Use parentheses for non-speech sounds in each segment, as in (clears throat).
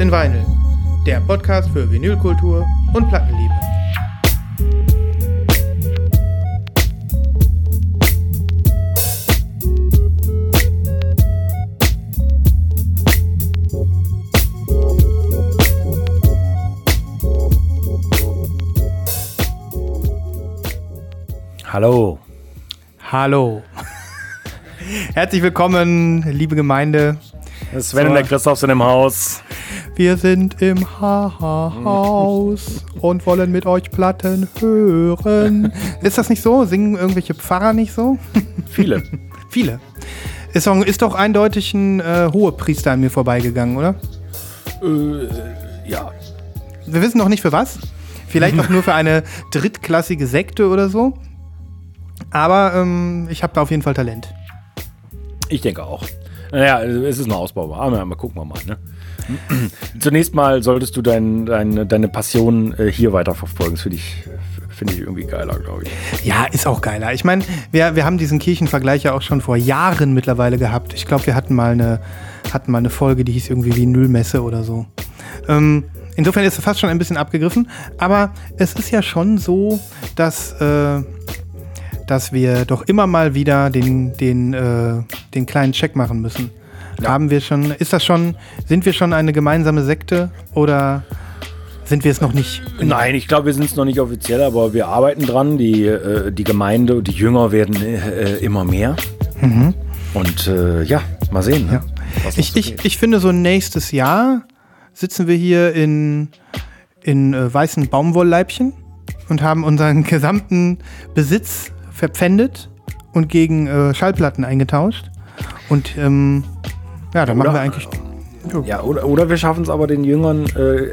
Lost in Vinyl, der Podcast für Vinylkultur und Plattenliebe. Hallo. Hallo. Herzlich willkommen, liebe Gemeinde. Sven und der Christoph sind im Haus. Wir sind im Haus und wollen mit euch Platten hören. (laughs) Ist das nicht so? Singen irgendwelche Pfarrer nicht so? (laughs) Viele. Viele. Ist doch, ist doch eindeutig ein äh, Hohepriester an mir vorbeigegangen, oder? Äh, ja. Wir wissen noch nicht für was. Vielleicht (laughs) auch nur für eine drittklassige Sekte oder so. Aber ähm, ich habe da auf jeden Fall Talent. Ich denke auch. Naja, es ist eine Ausbau. Aber mal gucken wir mal. Ne? Zunächst mal solltest du dein, dein, deine Passion äh, hier weiterverfolgen. Das finde ich, find ich irgendwie geiler, glaube ich. Ja, ist auch geiler. Ich meine, wir, wir haben diesen Kirchenvergleich ja auch schon vor Jahren mittlerweile gehabt. Ich glaube, wir hatten mal, eine, hatten mal eine Folge, die hieß irgendwie wie Nullmesse oder so. Ähm, insofern ist es fast schon ein bisschen abgegriffen. Aber es ist ja schon so, dass, äh, dass wir doch immer mal wieder den, den, äh, den kleinen Check machen müssen. Ja. Haben wir schon, ist das schon, sind wir schon eine gemeinsame Sekte oder sind wir es noch nicht? Nein, ich glaube, wir sind es noch nicht offiziell, aber wir arbeiten dran. Die, äh, die Gemeinde und die Jünger werden äh, immer mehr. Mhm. Und äh, ja, mal sehen. Ne? Ja. Ich, ich, ich finde, so nächstes Jahr sitzen wir hier in, in äh, weißen Baumwollleibchen und haben unseren (laughs) gesamten Besitz verpfändet und gegen äh, Schallplatten eingetauscht. Und ähm, ja, dann machen Oder- wir eigentlich. Ja, oder, oder wir schaffen es aber den Jüngern äh,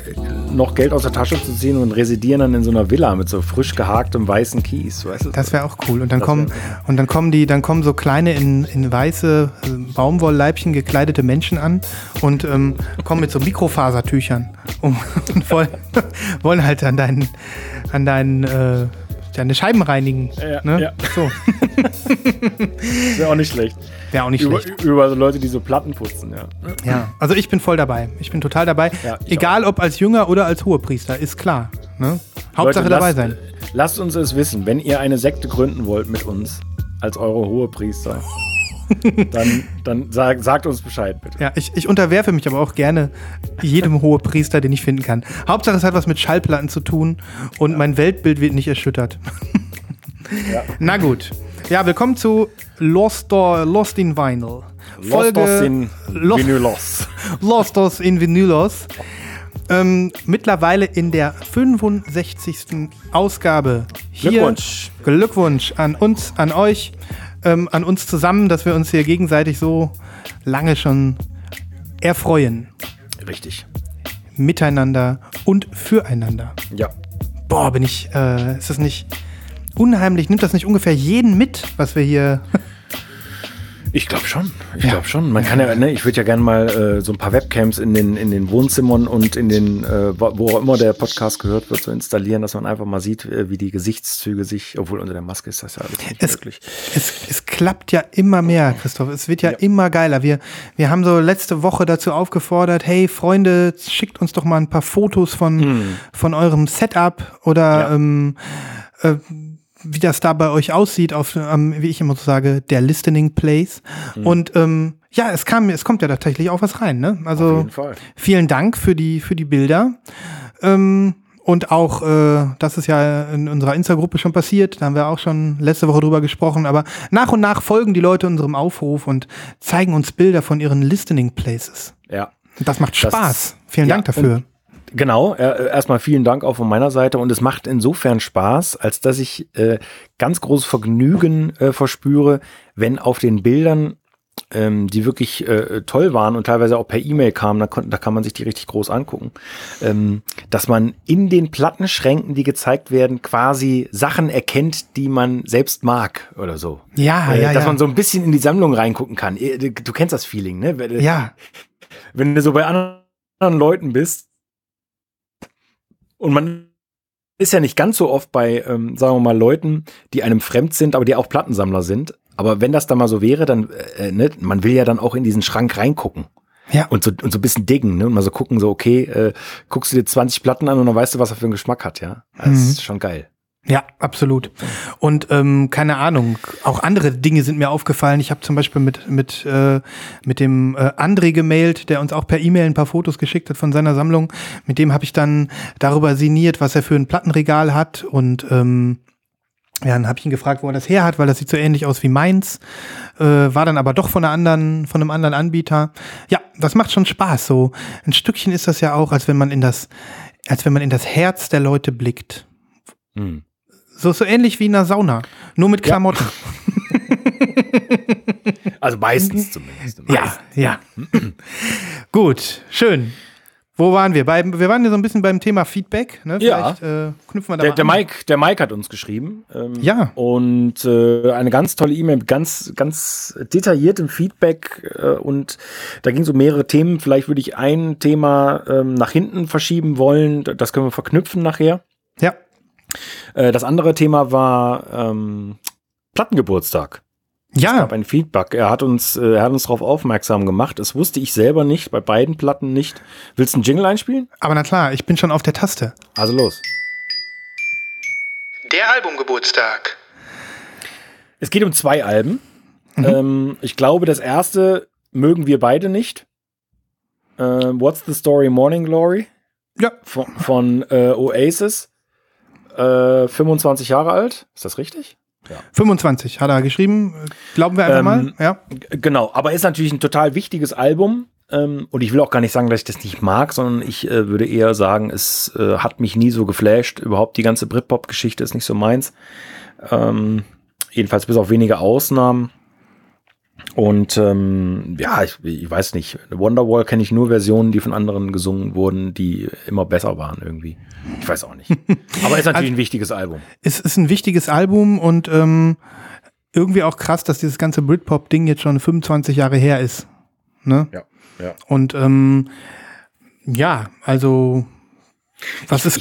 noch Geld aus der Tasche zu ziehen und residieren dann in so einer Villa mit so frisch gehaktem weißen Kies. Weißt du? Das wäre auch cool. Und dann Das kommen und dann kommen die, dann kommen so kleine in, in weiße äh, Baumwollleibchen gekleidete Menschen an und ähm, kommen mit so Mikrofasertüchern um, (laughs) und wollen, (laughs) wollen halt an deinen an deinen äh, deine Scheiben reinigen. Ja, ne? ja. So. (laughs) Wäre auch nicht schlecht. Wäre auch nicht Über, schlecht. über so Leute, die so Platten putzen, ja. Ja. Also ich bin voll dabei. Ich bin total dabei. Ja, Egal ob als Jünger oder als Hohepriester, ist klar. Ne? Hauptsache Leute, dabei lasst, sein. Lasst uns es wissen, wenn ihr eine Sekte gründen wollt mit uns, als eure Hohepriester, (laughs) dann, dann sag, sagt uns Bescheid, bitte. Ja, ich, ich unterwerfe mich aber auch gerne jedem Hohepriester, den ich finden kann. Hauptsache, es hat was mit Schallplatten zu tun und mein Weltbild wird nicht erschüttert. (laughs) Ja. Na gut. Ja, willkommen zu Lost, Lost in Vinyl. Lost us in Lost, Vinylos. (laughs) Lost in Vinylos. Ähm, mittlerweile in der 65. Ausgabe. Hier, Glückwunsch. Glückwunsch an uns, an euch, ähm, an uns zusammen, dass wir uns hier gegenseitig so lange schon erfreuen. Richtig. Miteinander und füreinander. Ja. Boah, bin ich, äh, ist das nicht unheimlich? Nimmt das nicht ungefähr jeden mit, was wir hier. Ich glaube schon. Ich Ja. glaube schon. Man kann ja, ne, ich würde ja gerne mal äh, so ein paar Webcams in den, in den Wohnzimmern und in den, äh, wo auch immer der Podcast gehört wird, so installieren, dass man einfach mal sieht, äh, wie die Gesichtszüge sich, obwohl unter der Maske ist das ja alles nicht Es- möglich. Es, es klappt ja immer mehr, Christoph. Es wird ja, Ja. immer geiler. Wir, wir haben so letzte Woche dazu aufgefordert, hey Freunde, schickt uns doch mal ein paar Fotos von, von eurem Setup oder Ja. ähm, äh, wie das da bei euch aussieht, auf, ähm, wie ich immer so sage, der Listening Place. Und ähm, ja, es kam, es kommt ja tatsächlich auch was rein, ne? Also vielen Dank für die, für die Bilder. Ähm, und auch, äh, das ist ja in unserer Insta-Gruppe schon passiert, da haben wir auch schon letzte Woche drüber gesprochen, aber nach und nach folgen die Leute unserem Aufruf und zeigen uns Bilder von ihren Listening Places. Ja. Das macht Das- Spaß. Vielen ja, Dank dafür. Genau, äh, erstmal vielen Dank auch von meiner Seite und es macht insofern Spaß, als dass ich äh, ganz großes Vergnügen äh, verspüre, wenn auf den Bildern, ähm, die wirklich äh, toll waren und teilweise auch per E-Mail kamen, da, kon- da kann man sich die richtig groß angucken, ähm, dass man in den Plattenschränken, die gezeigt werden, quasi Sachen erkennt, die man selbst mag oder so. Ja, Äh, ja, dass ja. man so ein bisschen in die Sammlung reingucken kann. Äh, Du kennst das Feeling, ne? Ja, wenn du so bei anderen Leuten bist und man ist ja nicht ganz so oft bei, ähm, sagen wir mal, Leuten, die einem fremd sind, aber die auch Plattensammler sind. Aber wenn das dann mal so wäre, dann, äh, ne, man will ja dann auch in diesen Schrank reingucken. Ja. Und so, und so ein bisschen diggen, ne? Und mal so gucken, so, okay, äh, guckst du dir 20 Platten an und dann weißt du, was er für einen Geschmack hat, ja. Das mhm. ist schon geil. Ja, absolut. Und ähm, keine Ahnung, auch andere Dinge sind mir aufgefallen. Ich habe zum Beispiel mit, mit, äh, mit dem äh, André gemailt, der uns auch per E-Mail ein paar Fotos geschickt hat von seiner Sammlung. Mit dem habe ich dann darüber sinniert, was er für ein Plattenregal hat. Und ähm, ja, dann habe ich ihn gefragt, wo er das her hat, weil das sieht so ähnlich aus wie meins. Äh, war dann aber doch von einer anderen, von einem anderen Anbieter. Ja, das macht schon Spaß. So ein Stückchen ist das ja auch, als wenn man in das, als wenn man in das Herz der Leute blickt. Hm. So, so ähnlich wie in einer Sauna, nur mit Klamotten. Ja. (laughs) also meistens zumindest. Meistens. Ja, ja. (clears throat) Gut, schön. Wo waren wir? Bei, wir waren ja so ein bisschen beim Thema Feedback. Ne? Vielleicht ja. äh, knüpfen wir da der, der Mike, der Mike hat uns geschrieben. Ähm, ja. Und äh, eine ganz tolle E-Mail mit ganz, ganz detailliertem Feedback. Äh, und da ging es um mehrere Themen. Vielleicht würde ich ein Thema ähm, nach hinten verschieben wollen. Das können wir verknüpfen nachher. Äh, das andere Thema war ähm, Plattengeburtstag. Ja. Es gab ein Feedback. Er hat uns, äh, er hat uns darauf aufmerksam gemacht. Das wusste ich selber nicht, bei beiden Platten nicht. Willst du einen Jingle einspielen? Aber na klar, ich bin schon auf der Taste. Also los. Der Albumgeburtstag. Es geht um zwei Alben. Mhm. Ähm, ich glaube, das erste mögen wir beide nicht. Äh, What's the Story Morning Glory? Ja. Von, von äh, Oasis äh, 25 Jahre alt. Ist das richtig? Ja. 25 hat er geschrieben. Glauben wir einfach ähm, mal. Ja. Genau, aber ist natürlich ein total wichtiges Album. Ähm, und ich will auch gar nicht sagen, dass ich das nicht mag, sondern ich äh, würde eher sagen, es äh, hat mich nie so geflasht. Überhaupt die ganze Britpop-Geschichte ist nicht so meins. Ähm, jedenfalls bis auf wenige Ausnahmen. Und ähm, ja, ich, ich weiß nicht. Wonderwall kenne ich nur Versionen, die von anderen gesungen wurden, die immer besser waren irgendwie. Ich weiß auch nicht. (laughs) Aber ist natürlich also, ein wichtiges Album. Es ist ein wichtiges Album und ähm, irgendwie auch krass, dass dieses ganze Britpop-Ding jetzt schon 25 Jahre her ist. Ne? Ja, ja. Und ähm, ja, also was ist,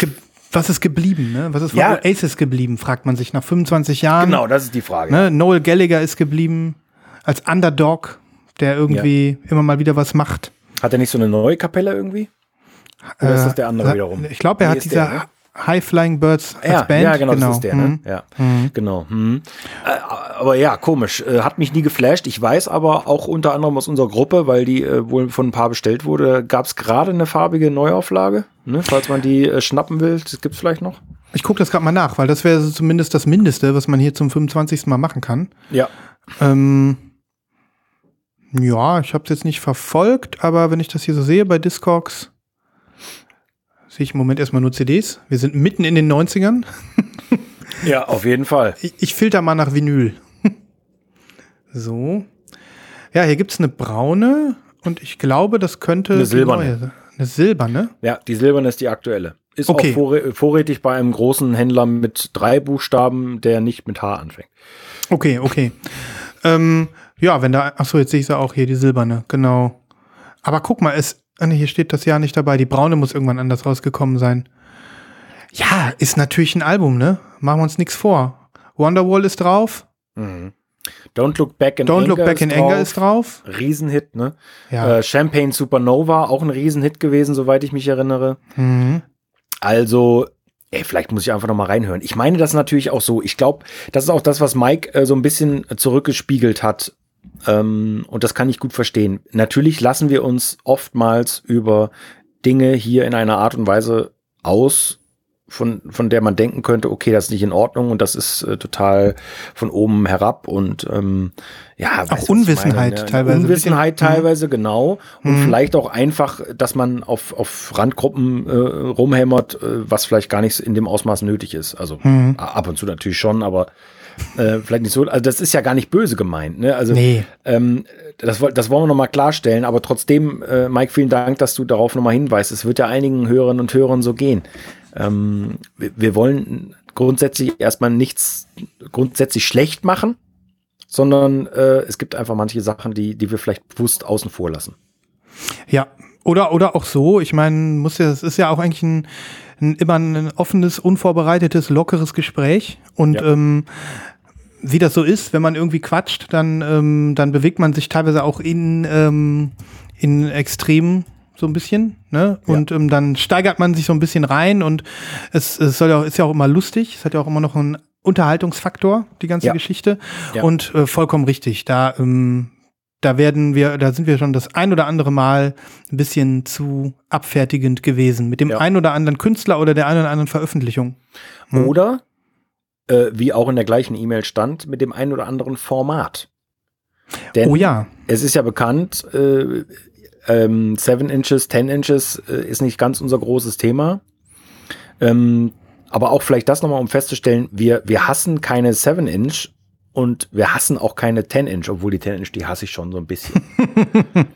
was ist geblieben? Ne? Was ist von ja. Oasis geblieben, fragt man sich nach 25 Jahren. Genau, das ist die Frage. Ne? Noel Gallagher ist geblieben als Underdog, der irgendwie ja. immer mal wieder was macht. Hat er nicht so eine neue Kapelle irgendwie? Oder ist das der andere äh, wiederum? Ich glaube, er Wie hat diese ne? High Flying Birds als ja, Band. Ja, genau, genau. das ist der, ne? Mhm. Ja, mhm. genau. Mhm. Äh, aber ja, komisch. Äh, hat mich nie geflasht. Ich weiß aber auch unter anderem aus unserer Gruppe, weil die äh, wohl von ein paar bestellt wurde, gab es gerade eine farbige Neuauflage. Ne? Falls man die äh, schnappen will, das gibt es vielleicht noch. Ich gucke das gerade mal nach, weil das wäre zumindest das Mindeste, was man hier zum 25. Mal machen kann. Ja. Ähm, ja, ich habe es jetzt nicht verfolgt, aber wenn ich das hier so sehe bei Discogs, sehe ich im Moment erstmal nur CDs. Wir sind mitten in den 90ern. (laughs) ja, auf jeden Fall. Ich, ich filter mal nach Vinyl. (laughs) so. Ja, hier gibt es eine braune und ich glaube, das könnte eine silberne. Neue, eine silberne? Ja, die silberne ist die aktuelle. Ist okay. auch vorrätig bei einem großen Händler mit drei Buchstaben, der nicht mit H anfängt. Okay, okay. ähm, ja, wenn da, achso, jetzt sehe ich sie auch hier, die silberne, genau. Aber guck mal, es, ah, hier steht das Jahr nicht dabei. Die braune muss irgendwann anders rausgekommen sein. Ja, ist natürlich ein Album, ne? Machen wir uns nichts vor. Wonderwall ist drauf. Mhm. Don't Look Back in Don't Anger, Look Back in Anger ist drauf. Riesenhit, ne? Ja. Äh, Champagne Supernova, auch ein Riesenhit gewesen, soweit ich mich erinnere. Mhm. Also, ey, vielleicht muss ich einfach noch mal reinhören. Ich meine das natürlich auch so. Ich glaube, das ist auch das, was Mike äh, so ein bisschen zurückgespiegelt hat ähm, und das kann ich gut verstehen. Natürlich lassen wir uns oftmals über Dinge hier in einer Art und Weise aus, von, von der man denken könnte, okay, das ist nicht in Ordnung und das ist äh, total von oben herab und ähm, ja, auch Unwissenheit meine, ne? teilweise. Unwissenheit mhm. teilweise, genau. Und mhm. vielleicht auch einfach, dass man auf, auf Randgruppen äh, rumhämmert, äh, was vielleicht gar nicht in dem Ausmaß nötig ist. Also mhm. ab und zu natürlich schon, aber äh, vielleicht nicht so, also das ist ja gar nicht böse gemeint, ne? Also nee. ähm, das, das wollen wir nochmal klarstellen, aber trotzdem, äh, Mike, vielen Dank, dass du darauf nochmal hinweist. Es wird ja einigen Hörerinnen und Hörern so gehen. Ähm, wir, wir wollen grundsätzlich erstmal nichts grundsätzlich schlecht machen, sondern äh, es gibt einfach manche Sachen, die, die wir vielleicht bewusst außen vor lassen. Ja, oder, oder auch so, ich meine, muss ja, es ist ja auch eigentlich ein, ein, immer ein offenes, unvorbereitetes, lockeres Gespräch. Und ja. ähm, wie das so ist, wenn man irgendwie quatscht, dann, ähm, dann bewegt man sich teilweise auch in, ähm, in Extremen so ein bisschen, ne? Und ähm, dann steigert man sich so ein bisschen rein und es, es soll ja, ist ja auch immer lustig. Es hat ja auch immer noch einen Unterhaltungsfaktor, die ganze Ja. Geschichte. Ja. Und äh, vollkommen richtig. Da, ähm, da werden wir, da sind wir schon das ein oder andere Mal ein bisschen zu abfertigend gewesen mit dem Ja. ein oder anderen Künstler oder der einen oder anderen Veröffentlichung. Hm. Oder, äh, wie auch in der gleichen E-Mail stand, mit dem einen oder anderen Format. Denn Oh ja. es ist ja bekannt, äh, ähm, 7 Inches, 10 Inches äh, ist nicht ganz unser großes Thema. Ähm, aber auch vielleicht das nochmal, um festzustellen, wir, wir hassen keine 7 Inch und wir hassen auch keine 10 Inch, obwohl die 10 Inch, die hasse ich schon so ein bisschen. (laughs)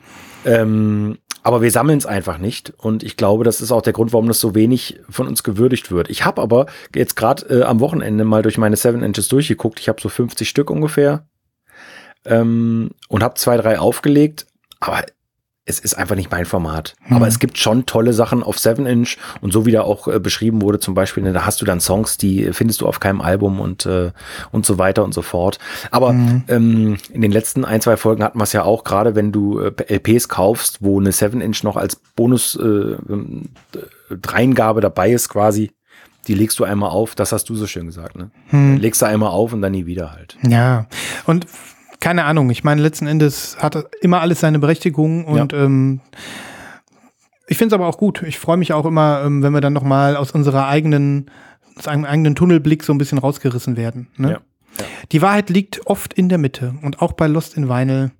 ähm, aber wir sammeln es einfach nicht und ich glaube, das ist auch der Grund, warum das so wenig von uns gewürdigt wird. Ich habe aber jetzt gerade äh, am Wochenende mal durch meine 7 Inches durchgeguckt. Ich habe so 50 Stück ungefähr ähm, und habe zwei, drei aufgelegt, aber es ist einfach nicht mein Format. Hm. Aber es gibt schon tolle Sachen auf 7 Inch und so wie da auch äh, beschrieben wurde, zum Beispiel, ne, da hast du dann Songs, die findest du auf keinem Album und, äh, und so weiter und so fort. Aber Mhm. ähm, in den letzten ein, zwei Folgen hatten wir es ja auch, gerade wenn du äh, LPs kaufst, wo eine 7 Inch noch als Bonus äh, ähm, äh, Dreingabe dabei ist quasi, die legst du einmal auf, das hast du so schön gesagt, ne? Hm. Legst du einmal auf und dann nie wieder halt. Ja, und keine Ahnung, ich meine, letzten Endes hat immer alles seine Berechtigung und ähm, ich finde es aber auch gut. Ich freue mich auch immer, ähm, wenn wir dann nochmal aus unserer eigenen, aus einem eigenen Tunnelblick so ein bisschen rausgerissen werden. Ne? Ja. Die Wahrheit liegt oft in der Mitte und auch bei Lost in Vinyl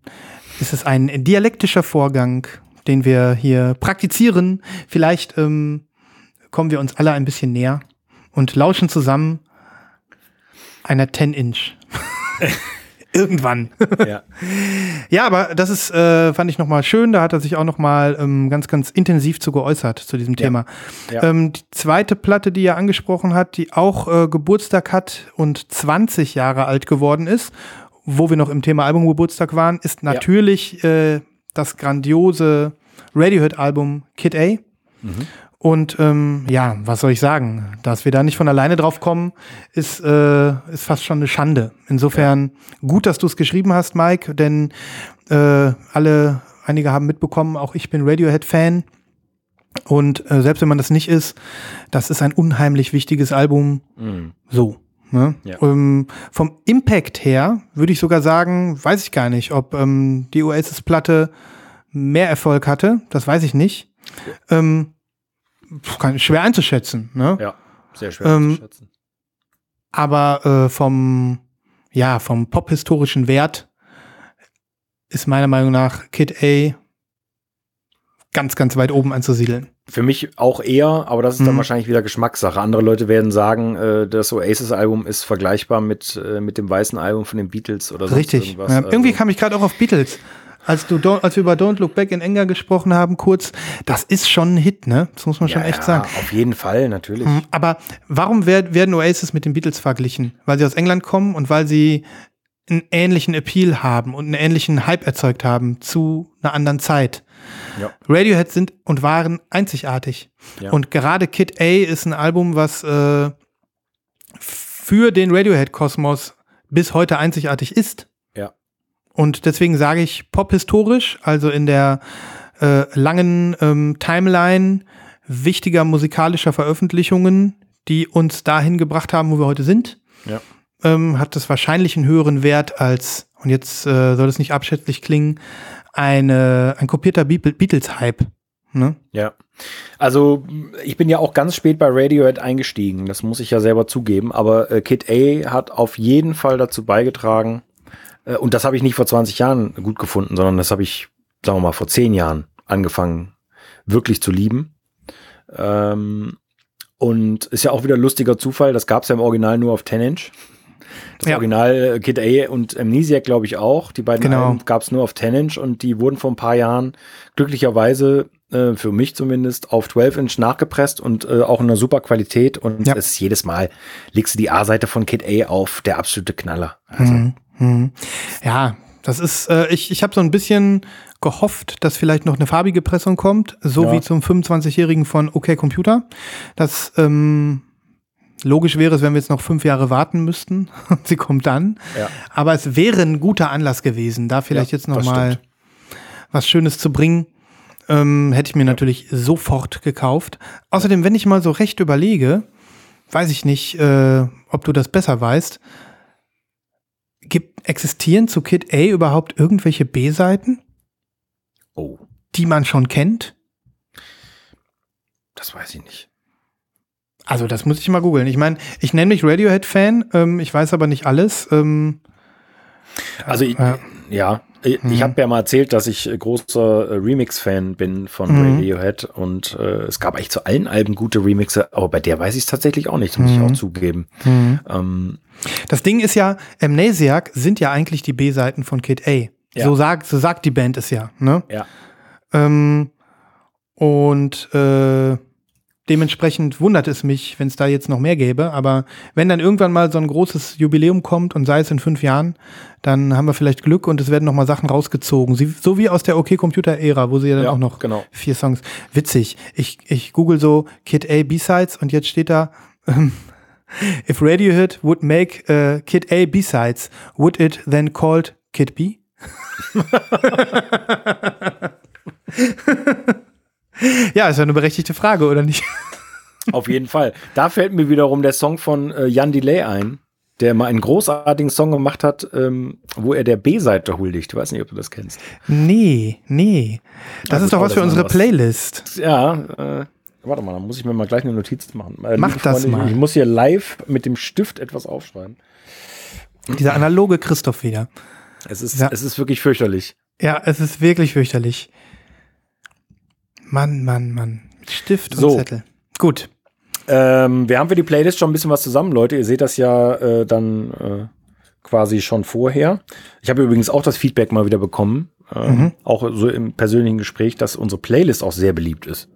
ist es ein dialektischer Vorgang, den wir hier praktizieren. Vielleicht ähm, kommen wir uns alle ein bisschen näher und lauschen zusammen einer 10-Inch. (laughs) Irgendwann. Ja. (laughs) Ja, aber das ist, äh, fand ich nochmal schön. Da hat er sich auch nochmal ähm, ganz, ganz intensiv zu geäußert zu diesem Ja. Thema. Ja. Ähm, die zweite Platte, die er angesprochen hat, die auch äh, Geburtstag hat und 20 Jahre alt geworden ist, wo wir noch im Thema Albumgeburtstag waren, ist natürlich äh, das grandiose Radiohead-Album Kid A. Mhm. Und ähm, ja, was soll ich sagen? Dass wir da nicht von alleine drauf kommen, ist, äh, ist fast schon eine Schande. Insofern gut, dass du es geschrieben hast, Mike, denn äh, alle, einige haben mitbekommen, auch ich bin Radiohead-Fan. Und äh, selbst wenn man das nicht ist, das ist ein unheimlich wichtiges Album. Mhm. So. Ne? Ja. Ähm, vom Impact her würde ich sogar sagen, weiß ich gar nicht, ob ähm, die Oasis-Platte mehr Erfolg hatte. Das weiß ich nicht. Ähm, pf, kann, schwer einzuschätzen. Ne? Ja, sehr schwer Ähm, zu schätzen. Aber äh, vom, ja, vom pophistorischen Wert ist meiner Meinung nach Kid A ganz, ganz weit oben anzusiedeln. Für mich auch eher, aber das ist dann Mhm. wahrscheinlich wieder Geschmackssache. Andere Leute werden sagen, äh, das Oasis-Album ist vergleichbar mit, äh, mit dem weißen Album von den Beatles oder sonst Richtig. Ja, Also, irgendwie kam ich gerade auch auf Beatles. Als, du, Don't- als wir über Don't Look Back in Anger gesprochen haben, kurz, das ist schon ein Hit, ne? Das muss man schon ja, echt ja, sagen. Auf jeden Fall, natürlich. Mhm, Aber warum werd, werden Oasis mit den Beatles verglichen? Weil sie aus England kommen und weil sie einen ähnlichen Appeal haben und einen ähnlichen Hype erzeugt haben zu einer anderen Zeit. Ja. Radiohead sind und waren einzigartig. Ja. Und gerade Kid A ist ein Album, was äh, für den Radiohead-Kosmos bis heute einzigartig ist. Und deswegen sage ich pophistorisch, also in der äh, langen ähm, Timeline wichtiger musikalischer Veröffentlichungen, die uns dahin gebracht haben, wo wir heute sind, Ja. ähm, hat es wahrscheinlich einen höheren Wert als, und jetzt äh, soll es nicht abschätzig klingen, eine, ein kopierter Beat- Beatles-Hype. Ne? Ja. Also, ich bin ja auch ganz spät bei Radiohead eingestiegen. Das muss ich ja selber zugeben. Aber äh, Kid A hat auf jeden Fall dazu beigetragen. Äh, und das habe ich nicht vor 20 Jahren gut gefunden, sondern das habe ich, sagen wir mal, vor 10 Jahren angefangen, wirklich zu lieben. Ähm, und ist ja auch wieder ein lustiger Zufall. Das gab es ja im Original nur auf 10 Inch. Das Ja. Original äh, Kid A und Amnesiac, glaube ich, auch. Die beiden Genau. Gab es nur auf 10 Inch und die wurden vor ein paar Jahren glücklicherweise äh, für mich zumindest auf 12 Inch nachgepresst und äh, auch in einer super Qualität und Ja. es ist jedes Mal legst du die A-Seite von Kid A auf, der absolute Knaller. Also, Mhm. Mhm. Ja, das ist, äh, ich, ich habe so ein bisschen gehofft, dass vielleicht noch eine farbige Pressung kommt, so Ja. wie zum 25-Jährigen von OK Computer. Das ähm, logisch wäre es, wenn wir jetzt noch fünf Jahre warten müssten. (laughs) und Sie kommt dann. Ja. Aber es wäre ein guter Anlass gewesen, da vielleicht Ja, jetzt noch mal stimmt. was Schönes zu bringen, ähm, hätte ich mir natürlich sofort gekauft. Außerdem, wenn ich mal so recht überlege, weiß ich nicht, äh, ob du das besser weißt, gibt, existieren zu Kid A überhaupt irgendwelche B-Seiten? Oh. Die man schon kennt? Das weiß ich nicht. Also, das muss ich mal googeln. Ich meine, ich nenne mich Radiohead-Fan, ähm, ich weiß aber nicht alles. Ähm, also, ich, ja. ja. Ich, mhm. ich habe ja mal erzählt, dass ich großer Remix-Fan bin von mhm. Radiohead und äh, es gab eigentlich zu allen Alben gute Remixe, aber bei der weiß ich es tatsächlich auch nicht, muss mhm. ich auch zugeben. Mhm. Ähm, das Ding ist ja, Amnesiac sind ja eigentlich die B-Seiten von Kid A. Ja. So, sagt, so sagt die Band es ja. Ne? Ja. Ähm, und äh, Dementsprechend wundert es mich, wenn es da jetzt noch mehr gäbe. Aber wenn dann irgendwann mal so ein großes Jubiläum kommt und sei es in fünf Jahren, dann haben wir vielleicht Glück und es werden noch mal Sachen rausgezogen. Sie, so wie aus der OK-Computer-Ära, wo sie ja dann ja, auch noch genau. vier Songs. Witzig. Ich, ich google so Kid A B-Sides und jetzt steht da, ähm, (laughs) if Radiohead would make uh, Kid A B-Sides, would it then called Kid B? (laughs) (laughs) (laughs) Ja, ist ja eine berechtigte Frage, oder nicht? (laughs) Auf jeden Fall. Da fällt mir wiederum der Song von äh, Jan Delay ein, der mal einen großartigen Song gemacht hat, ähm, wo er der B-Seite huldigt. Ich weiß nicht, ob du das kennst. Nee, nee. Das ja, ist doch was für unsere. Playlist. Ja, äh, warte mal, da muss ich mir mal gleich eine Notiz machen. Äh, Mach das Freunde, mal. Ich, ich muss hier live mit dem Stift etwas aufschreiben. Dieser analoge Christoph wieder. Es ist, ja. es ist wirklich fürchterlich. Ja, es ist wirklich fürchterlich. Mann, Mann, Mann. Stift so. und Zettel. Gut. Ähm, wir haben für die Playlist schon ein bisschen was zusammen, Leute. Ihr seht das ja äh, dann äh, quasi schon vorher. Ich habe übrigens auch das Feedback mal wieder bekommen, äh, mhm. auch so im persönlichen Gespräch, dass unsere Playlist auch sehr beliebt ist.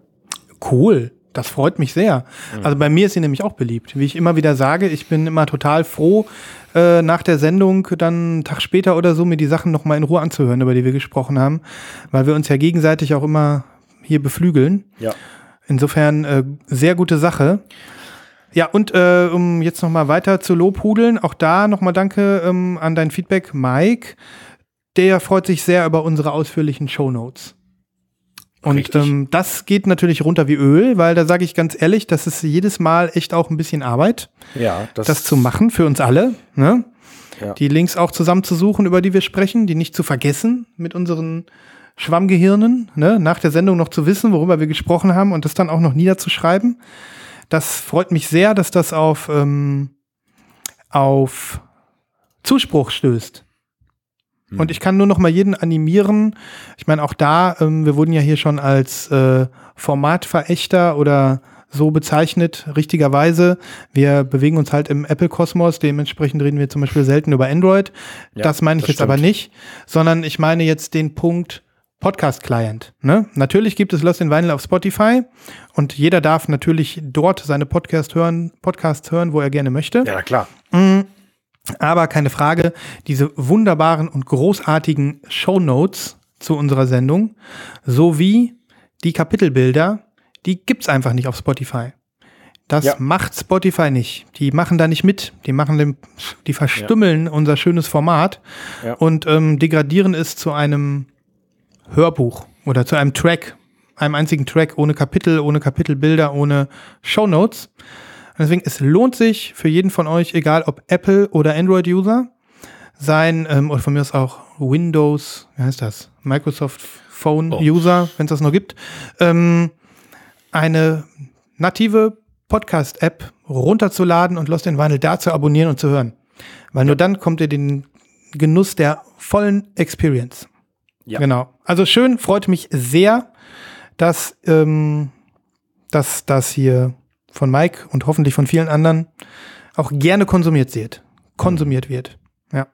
Cool. Das freut mich sehr. Mhm. Also bei mir ist sie nämlich auch beliebt. Wie ich immer wieder sage, ich bin immer total froh, äh, nach der Sendung dann einen Tag später oder so mir die Sachen nochmal in Ruhe anzuhören, über die wir gesprochen haben, weil wir uns ja gegenseitig auch immer hier beflügeln. Ja. Insofern äh, sehr gute Sache. Ja, und äh, um jetzt noch mal weiter zu lobhudeln, auch da noch mal danke ähm, an dein Feedback, Mike. Der freut sich sehr über unsere ausführlichen Show Notes. Und ähm, das geht natürlich runter wie Öl, weil da sage ich ganz ehrlich, das ist jedes Mal echt auch ein bisschen Arbeit, ja, das, das zu machen für uns alle. Ne? Ja. Die Links auch zusammenzusuchen, über die wir sprechen, die nicht zu vergessen mit unseren Schwammgehirnen, ne, nach der Sendung noch zu wissen, worüber wir gesprochen haben und das dann auch noch niederzuschreiben. Das freut mich sehr, dass das auf, ähm, auf Zuspruch stößt. Hm. Und ich kann nur noch mal jeden animieren. Ich meine, auch da, ähm, wir wurden ja hier schon als äh, Formatverächter oder so bezeichnet, richtigerweise. Wir bewegen uns halt im Apple-Kosmos, dementsprechend reden wir zum Beispiel selten über Android. Ja, das meine ich jetzt stimmt. aber nicht, sondern ich meine jetzt den Punkt, Podcast-Client. Ne? Natürlich gibt es Lost in Vinyl auf Spotify und jeder darf natürlich dort seine Podcast hören, Podcasts hören, wo er gerne möchte. Ja, klar. Mhm. Aber keine Frage, diese wunderbaren und großartigen Show Notes zu unserer Sendung sowie die Kapitelbilder, die gibt's einfach nicht auf Spotify. Das ja. macht Spotify nicht. Die machen da nicht mit. Die machen dem, die verstümmeln ja. unser schönes Format ja. und ähm, degradieren es zu einem Hörbuch oder zu einem Track, einem einzigen Track ohne Kapitel, ohne Kapitelbilder, ohne Shownotes. deswegen, es lohnt sich für jeden von euch, egal ob Apple oder Android-User, sein, ähm, oder von mir aus auch Windows, wie heißt das? Microsoft Phone-User, oh. wenn es das noch gibt, ähm, eine native Podcast-App runterzuladen und Lost in Vinyl da zu abonnieren und zu hören. Weil nur dann kommt ihr den Genuss der vollen Experience. Ja. Genau. Also schön, freut mich sehr, dass, ähm, dass das hier von Mike und hoffentlich von vielen anderen auch gerne konsumiert wird. Konsumiert wird. Ja.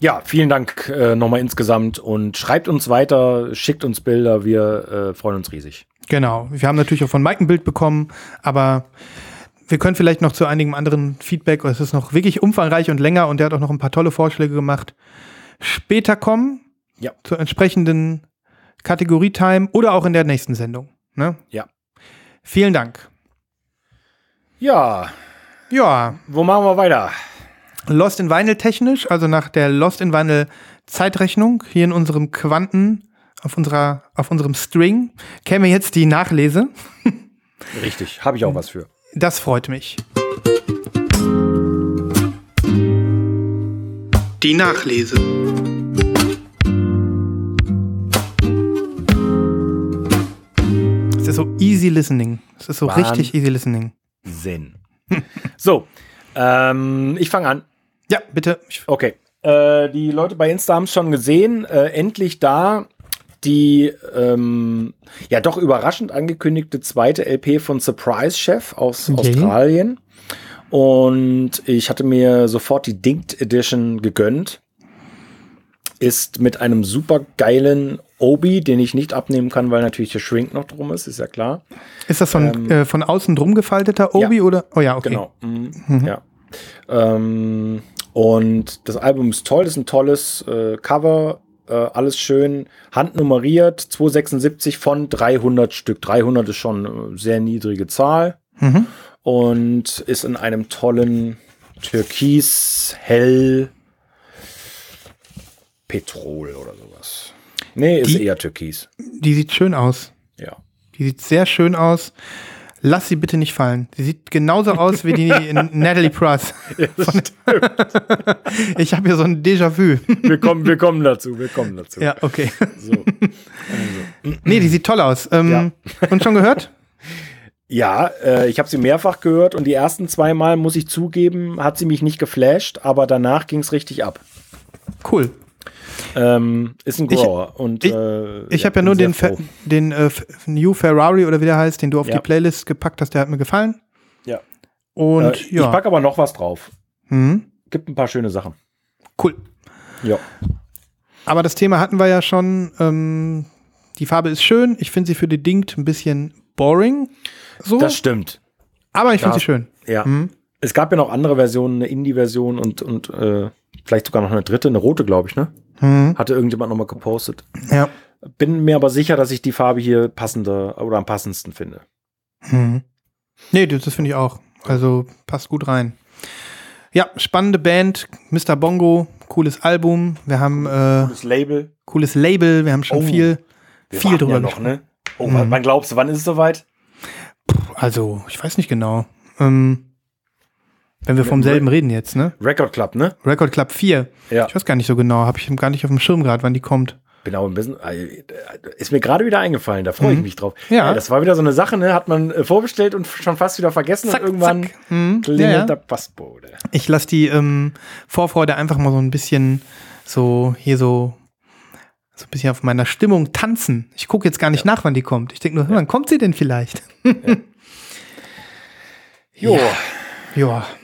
Ja, vielen Dank äh, nochmal insgesamt und schreibt uns weiter, schickt uns Bilder, wir äh, freuen uns riesig. Genau. Wir haben natürlich auch von Mike ein Bild bekommen, aber wir können vielleicht noch zu einigem anderen Feedback, es ist noch wirklich umfangreich und länger und der hat auch noch ein paar tolle Vorschläge gemacht, später kommen ja. Zur entsprechenden Kategorie-Time oder auch in der nächsten Sendung. Ne? Ja. Vielen Dank. Ja. Ja. Wo machen wir weiter? Lost in Vinyl technisch, also nach der Lost in Vinyl Zeitrechnung hier in unserem Quanten auf, unserer, auf unserem String käme jetzt die Nachlese. (laughs) Richtig, habe ich auch was für. Das freut mich. Die Nachlese. Ist so easy listening. Es ist so Wahnsinn. richtig easy listening. Sinn. (laughs) so, ähm, ich fange an. Ja, bitte. Okay. Äh, die Leute bei Insta haben es schon gesehen. Äh, endlich da die ähm, ja doch überraschend angekündigte zweite LP von Surprise Chef aus Okay. Australien. Und ich hatte mir sofort die Dinked Edition gegönnt. Ist mit einem super geilen Obi, den ich nicht abnehmen kann, weil natürlich der Shrink noch drum ist, ist ja klar. ist das so ein Ähm, äh, von außen drum gefalteter Obi ja. oder? Oh ja, okay. Genau. Mhm. Ja. Ähm, und das Album ist toll, das ist ein tolles äh, Cover, äh, alles schön handnummeriert, 276 von 300 Stück. 300 ist schon eine sehr niedrige Zahl Mhm. und ist in einem tollen Türkis, hell, Petrol oder sowas. Nee, ist Die- eher Türkis. Die sieht schön aus. Ja. Die sieht sehr schön aus. Lass sie bitte nicht fallen. Sie sieht genauso aus wie die (laughs) Natalie Price. (laughs) Ich habe hier so ein Déjà-vu. Wir kommen, wir kommen dazu, wir kommen dazu. Ja, okay. So. Nee, die sieht toll aus. Ähm, Und schon gehört? Ja, äh, ich habe sie mehrfach gehört und die ersten zwei Mal, muss ich zugeben, hat sie mich nicht geflasht, aber danach ging es richtig ab. Cool. Ähm, ist ein Ich- Grower. und, ich- äh, Ich ja, habe ja nur den, Fe den äh, New Ferrari oder wie der heißt, den du auf Ja. die Playlist gepackt hast, der hat mir gefallen. Ja. Und äh, Ich ja, packe aber noch was drauf. mhm. Gibt ein paar schöne Sachen. cool. Ja. Aber das Thema hatten wir ja schon. Ähm, die Farbe ist schön. Ich finde sie für die Dingt ein bisschen boring. So. Das stimmt. aber ich finde sie schön. Ja. Mhm. Es gab ja noch andere Versionen, eine Indie-Version und, und äh, vielleicht sogar noch eine dritte, eine rote, glaube ich, ne? Mhm. Hatte irgendjemand nochmal gepostet. Ja. Bin mir aber sicher, dass ich die Farbe hier passender oder am passendsten finde. Mhm. Nee, das, das finde ich auch. Also passt gut rein. Ja, spannende Band, Mr. Bongo, cooles Album. Wir haben äh, Das Label. cooles Label, wir haben schon Oh, viel, viel drüber ja noch, ne? Oh, Mhm. wann glaubst du, wann ist es soweit? Also, ich weiß nicht genau. Ähm, wenn wir vom selben reden jetzt, ne? Record Club, ne? Record Club 4. Ja. Ich weiß gar nicht so genau, habe ich gar nicht auf dem Schirm gerade, wann die kommt. Bin auch ein bisschen, äh, ist mir gerade wieder eingefallen, da freue ich Mhm. mich drauf. Ja. Das war wieder so eine Sache, ne? Hat man äh, vorbestellt und schon fast wieder vergessen und irgendwann zack. Mhm. klingelt Ja, ja. der Passbote. Ich lasse die ähm, Vorfreude einfach mal so ein bisschen so hier so so ein bisschen auf meiner Stimmung tanzen. Ich gucke jetzt gar nicht nach, wann die kommt. Ich denke nur, wann kommt sie denn vielleicht? Jo. Ja. (laughs)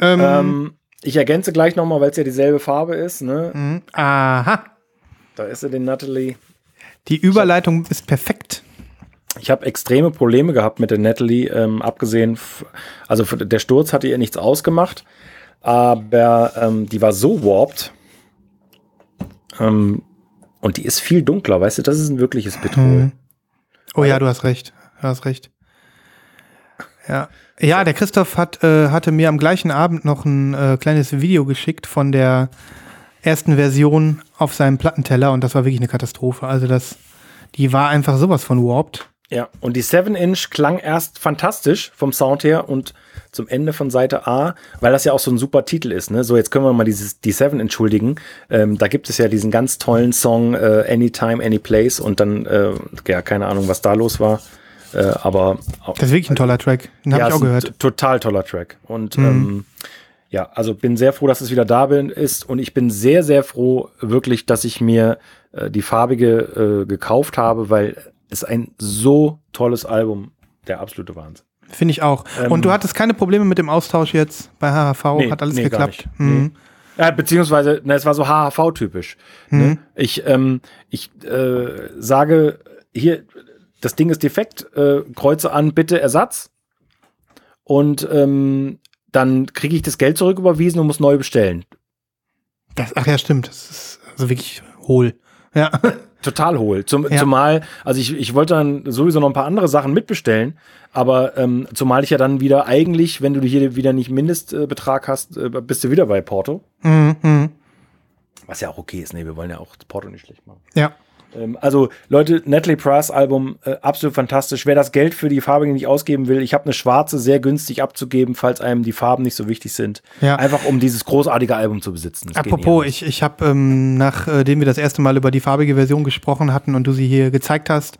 Ähm, Ähm, ich ergänze gleich nochmal, weil es ja dieselbe Farbe ist, ne? mhm. Aha. Da ist sie, den Natalie. Die Überleitung ist perfekt. Ich habe extreme Probleme gehabt mit der Natalie, ähm, abgesehen, also der Sturz hatte ihr nichts ausgemacht, aber ähm, die war so warped. Ähm, und die ist viel dunkler, weißt du, das ist ein wirkliches Petrol. Mhm. Oh ja, du hast recht. Du hast recht. Ja. Ja, der Christoph hat, äh, hatte mir am gleichen Abend noch ein äh, kleines Video geschickt von der ersten Version auf seinem Plattenteller und das war wirklich eine Katastrophe. Also das, die war einfach sowas von warped. Ja, und die 7-Inch klang erst fantastisch vom Sound her und zum Ende von Seite A, weil das ja auch so ein super Titel ist. Ne? So, jetzt können wir mal dieses, die 7 entschuldigen. Ähm, da gibt es ja diesen ganz tollen Song äh, Anytime, Anyplace und dann, äh, ja, keine Ahnung, was da los war. Äh, aber auch, Das ist wirklich ein toller Track. Den habe ja, ich auch gehört. Total toller Track. Und Mhm. ähm, ja, also bin sehr froh, dass es wieder da bin, ist. Und ich bin sehr, sehr froh, wirklich, dass ich mir äh, die farbige äh, gekauft habe, weil es ein so tolles Album, der absolute Wahnsinn. Finde ich auch. Ähm, und du hattest keine Probleme mit dem Austausch jetzt bei HHV? Nee, Hat alles nee, geklappt? Mhm. Ja, beziehungsweise, na, es war so HHV-typisch. Mhm. Ne? Ich, ähm, ich äh, sage hier, das Ding ist defekt, äh, kreuze an, bitte Ersatz. Und ähm, dann kriege ich das Geld zurück überwiesen und muss neu bestellen. Das, ach ja, stimmt. Das ist also wirklich hohl. Ja. (laughs) Total hohl. Zum, Ja. Zumal, also ich, ich wollte dann sowieso noch ein paar andere Sachen mitbestellen, aber ähm, zumal ich ja dann wieder eigentlich, wenn du hier wieder nicht Mindestbetrag hast, äh, bist du wieder bei Porto. Mhm. Mhm. Was ja auch okay ist, nee, wir wollen ja auch das Porto nicht schlecht machen. Ja. Ähm, also Leute, Natalie Price Album äh, absolut fantastisch. Wer das Geld für die Farbe nicht ausgeben will, ich habe eine schwarze sehr günstig abzugeben, falls einem die Farben nicht so wichtig sind. Ja. Einfach um dieses großartige Album zu besitzen. Das Apropos, ich, ich habe, ähm, nachdem wir das erste Mal über die farbige Version gesprochen hatten und du sie hier gezeigt hast,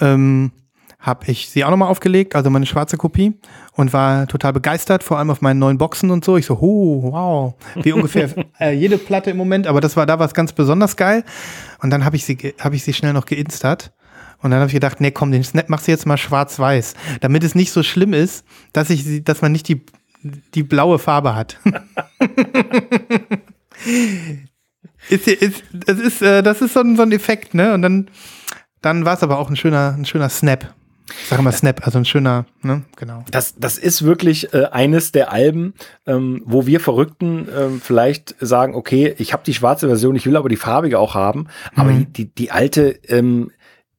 ähm, habe ich sie auch nochmal aufgelegt, also meine schwarze Kopie, und war total begeistert, vor allem auf meinen neuen Boxen und so. Ich so, oh, wow, (laughs) wie ungefähr äh, jede Platte im Moment, aber das war da was ganz besonders geil. Und dann habe ich sie, habe ich sie schnell noch geinstert. Und dann habe ich gedacht, nee, komm, den Snap machst du jetzt mal schwarz-weiß, damit es nicht so schlimm ist, dass ich sie, dass man nicht die, die blaue Farbe hat. (laughs) ist, ist, das ist, äh, das ist so ein, so ein Effekt, ne? Und dann, dann war es aber auch ein schöner, ein schöner Snap. Sag mal Snap, also ein schöner, ne, genau. Das, das ist wirklich äh, eines der Alben, ähm, wo wir Verrückten ähm, vielleicht sagen, okay, ich habe die schwarze Version, ich will aber die farbige auch haben, aber mhm. die, die alte, ähm,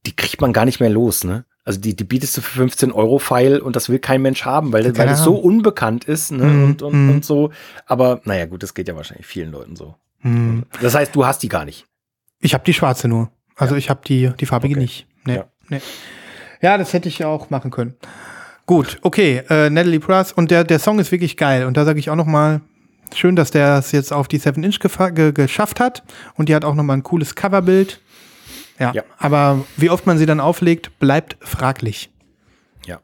die kriegt man gar nicht mehr los, ne? Also die, die bietest du für 15 Euro Pfeil und das will kein Mensch haben, weil, weil es so unbekannt ist ne? Mhm. Und, und, mhm. und so. Aber naja, gut, das geht ja wahrscheinlich vielen Leuten so. Mhm. Das heißt, du hast die gar nicht. Ich habe die schwarze nur. Also ja. ich habe die, die farbige okay. nicht. Nee, ja. nee. Ja, das hätte ich ja auch machen können. Gut, okay, äh, Natalie Price und der, der Song ist wirklich geil und da sage ich auch noch mal, schön, dass der es jetzt auf die 7 Inch ge geschafft hat und die hat auch noch mal ein cooles Coverbild. Ja, ja, aber wie oft man sie dann auflegt, bleibt fraglich. Ja.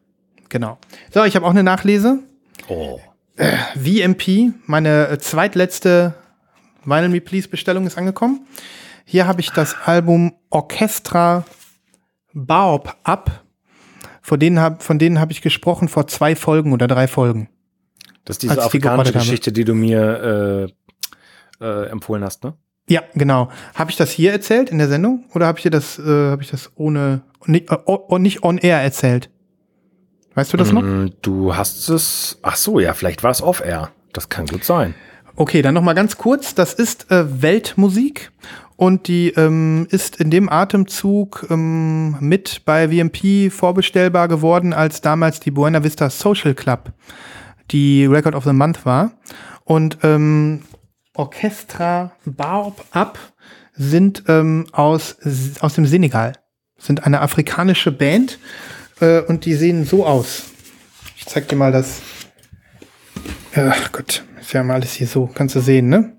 Genau. So, ich habe auch eine Nachlese. Oh. Äh, VMP, meine zweitletzte Vinyl Me Please Bestellung ist angekommen. Hier habe ich das Album Orchestra Baop ab von denen habe von denen habe ich gesprochen vor zwei Folgen oder drei Folgen. Das ist diese afrikanische die Geschichte, die du mir äh, äh, empfohlen hast, ne? Ja, genau. Habe ich das hier erzählt in der Sendung oder habe ich dir das, äh, habe ich das ohne nicht, äh, nicht on air erzählt? Weißt du das noch? Mm, du hast es. Ach so, ja, vielleicht war es off air. Das kann gut sein. Okay, dann noch mal ganz kurz. Das ist äh, Weltmusik und die ähm, ist in dem Atemzug ähm, mit bei VMP vorbestellbar geworden, als damals die Buena Vista Social Club die Record of the Month war. Und ähm, Orchestra Baob Up sind ähm, aus, aus dem Senegal, sind eine afrikanische Band äh, und die sehen so aus. Ich zeig dir mal das. Ach Gott, ist ja mal alles hier so. Kannst du sehen, ne?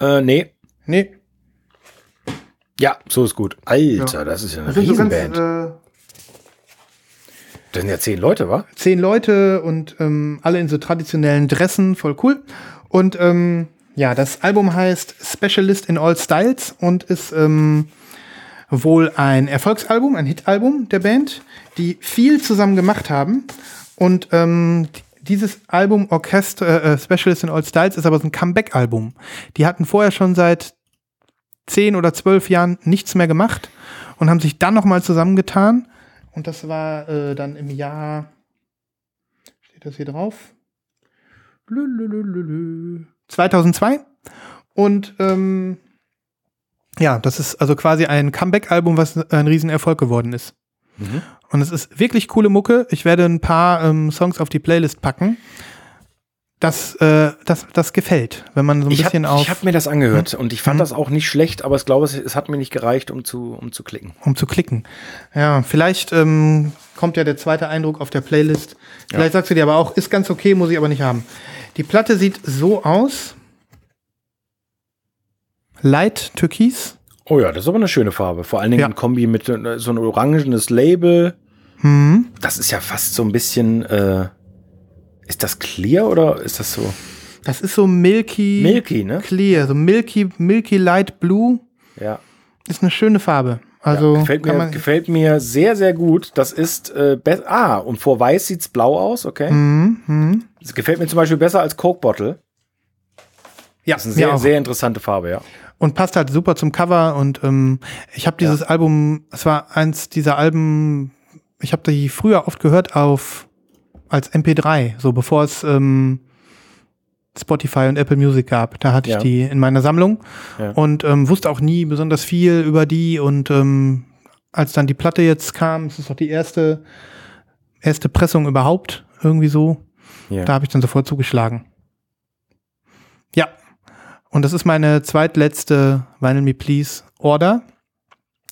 Äh, nee. Nee. Ja, so ist gut. Alter, ja. das ist ja eine Riesenband. So äh, das sind ja zehn Leute, wa? Zehn Leute und ähm, alle in so traditionellen Dressen, voll cool. Und ähm, ja, das Album heißt Specialist in All Styles und ist ähm, wohl ein Erfolgsalbum, ein Hitalbum der Band, die viel zusammen gemacht haben. Und ähm, dieses Album Orchester äh, Specialist in All Styles ist aber so ein Comeback-Album. Die hatten vorher schon seit zehn oder zwölf Jahren nichts mehr gemacht und haben sich dann nochmal zusammengetan. Und das war äh, dann im Jahr, steht das hier drauf? 2002. Und ähm, ja, das ist also quasi ein Comeback-Album, was ein Riesenerfolg geworden ist. Mhm. Und es ist wirklich coole Mucke. Ich werde ein paar ähm, Songs auf die Playlist packen das, äh, das, das gefällt, wenn man so ein ich bisschen hab, auf. Ich habe mir das angehört hm? und ich fand hm? das auch nicht schlecht, aber ich glaube, es, es, hat mir nicht gereicht, um zu, um zu klicken. Um zu klicken. Ja, vielleicht ähm, kommt ja der zweite Eindruck auf der Playlist. Vielleicht ja. sagst du dir aber auch, ist ganz okay, muss ich aber nicht haben. Die Platte sieht so aus. Light Türkis. Oh ja, das ist aber eine schöne Farbe. Vor allen Dingen ja. in Kombi mit so ein orangenes Label. Hm. Das ist ja fast so ein bisschen. Äh ist das clear oder ist das so? Das ist so milky. Milky, ne? Clear, so milky, milky light blue. Ja. Ist eine schöne Farbe. Also ja, gefällt, mir, gefällt mir sehr, sehr gut. Das ist äh, ah und vor weiß sieht's blau aus, okay. Mhm, mh. Das gefällt mir zum Beispiel besser als Coke Bottle. Ja, das ist eine sehr, sehr interessante Farbe, ja. Und passt halt super zum Cover und ähm, ich habe dieses ja. Album, es war eins dieser Alben, ich habe die früher oft gehört auf als MP3, so bevor es ähm, Spotify und Apple Music gab. Da hatte ja. ich die in meiner Sammlung ja. und ähm, wusste auch nie besonders viel über die. Und ähm, als dann die Platte jetzt kam, es ist doch die erste, erste Pressung überhaupt, irgendwie so. Ja. Da habe ich dann sofort zugeschlagen. Ja. Und das ist meine zweitletzte Vinyl Me Please Order.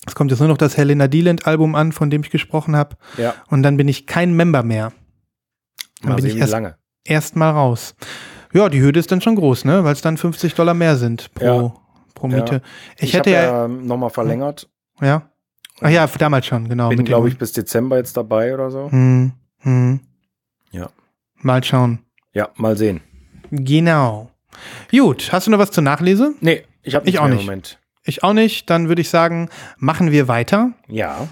Es kommt jetzt nur noch das Helena Dealand Album an, von dem ich gesprochen habe. Ja. Und dann bin ich kein Member mehr. Dann Mal bin sehen, ich wie erst, lange. erst mal raus. Ja, die Hürde ist dann schon groß, ne? Weil es dann 50 Dollar mehr sind pro, Ja. pro Miete. Ja. Ich, Ich, hätte ja, ja nochmal verlängert. ja. Ach ja, damals schon, genau. Bin, glaube ich, bis Dezember jetzt dabei oder so. Hm, hm. Ja. Mal schauen. Ja, mal sehen. Genau. Gut, hast du noch was zur Nachlese? Nee, ich habe Ich auch nicht. Moment. Ich auch nicht. Dann würde ich sagen, machen wir weiter. Ja.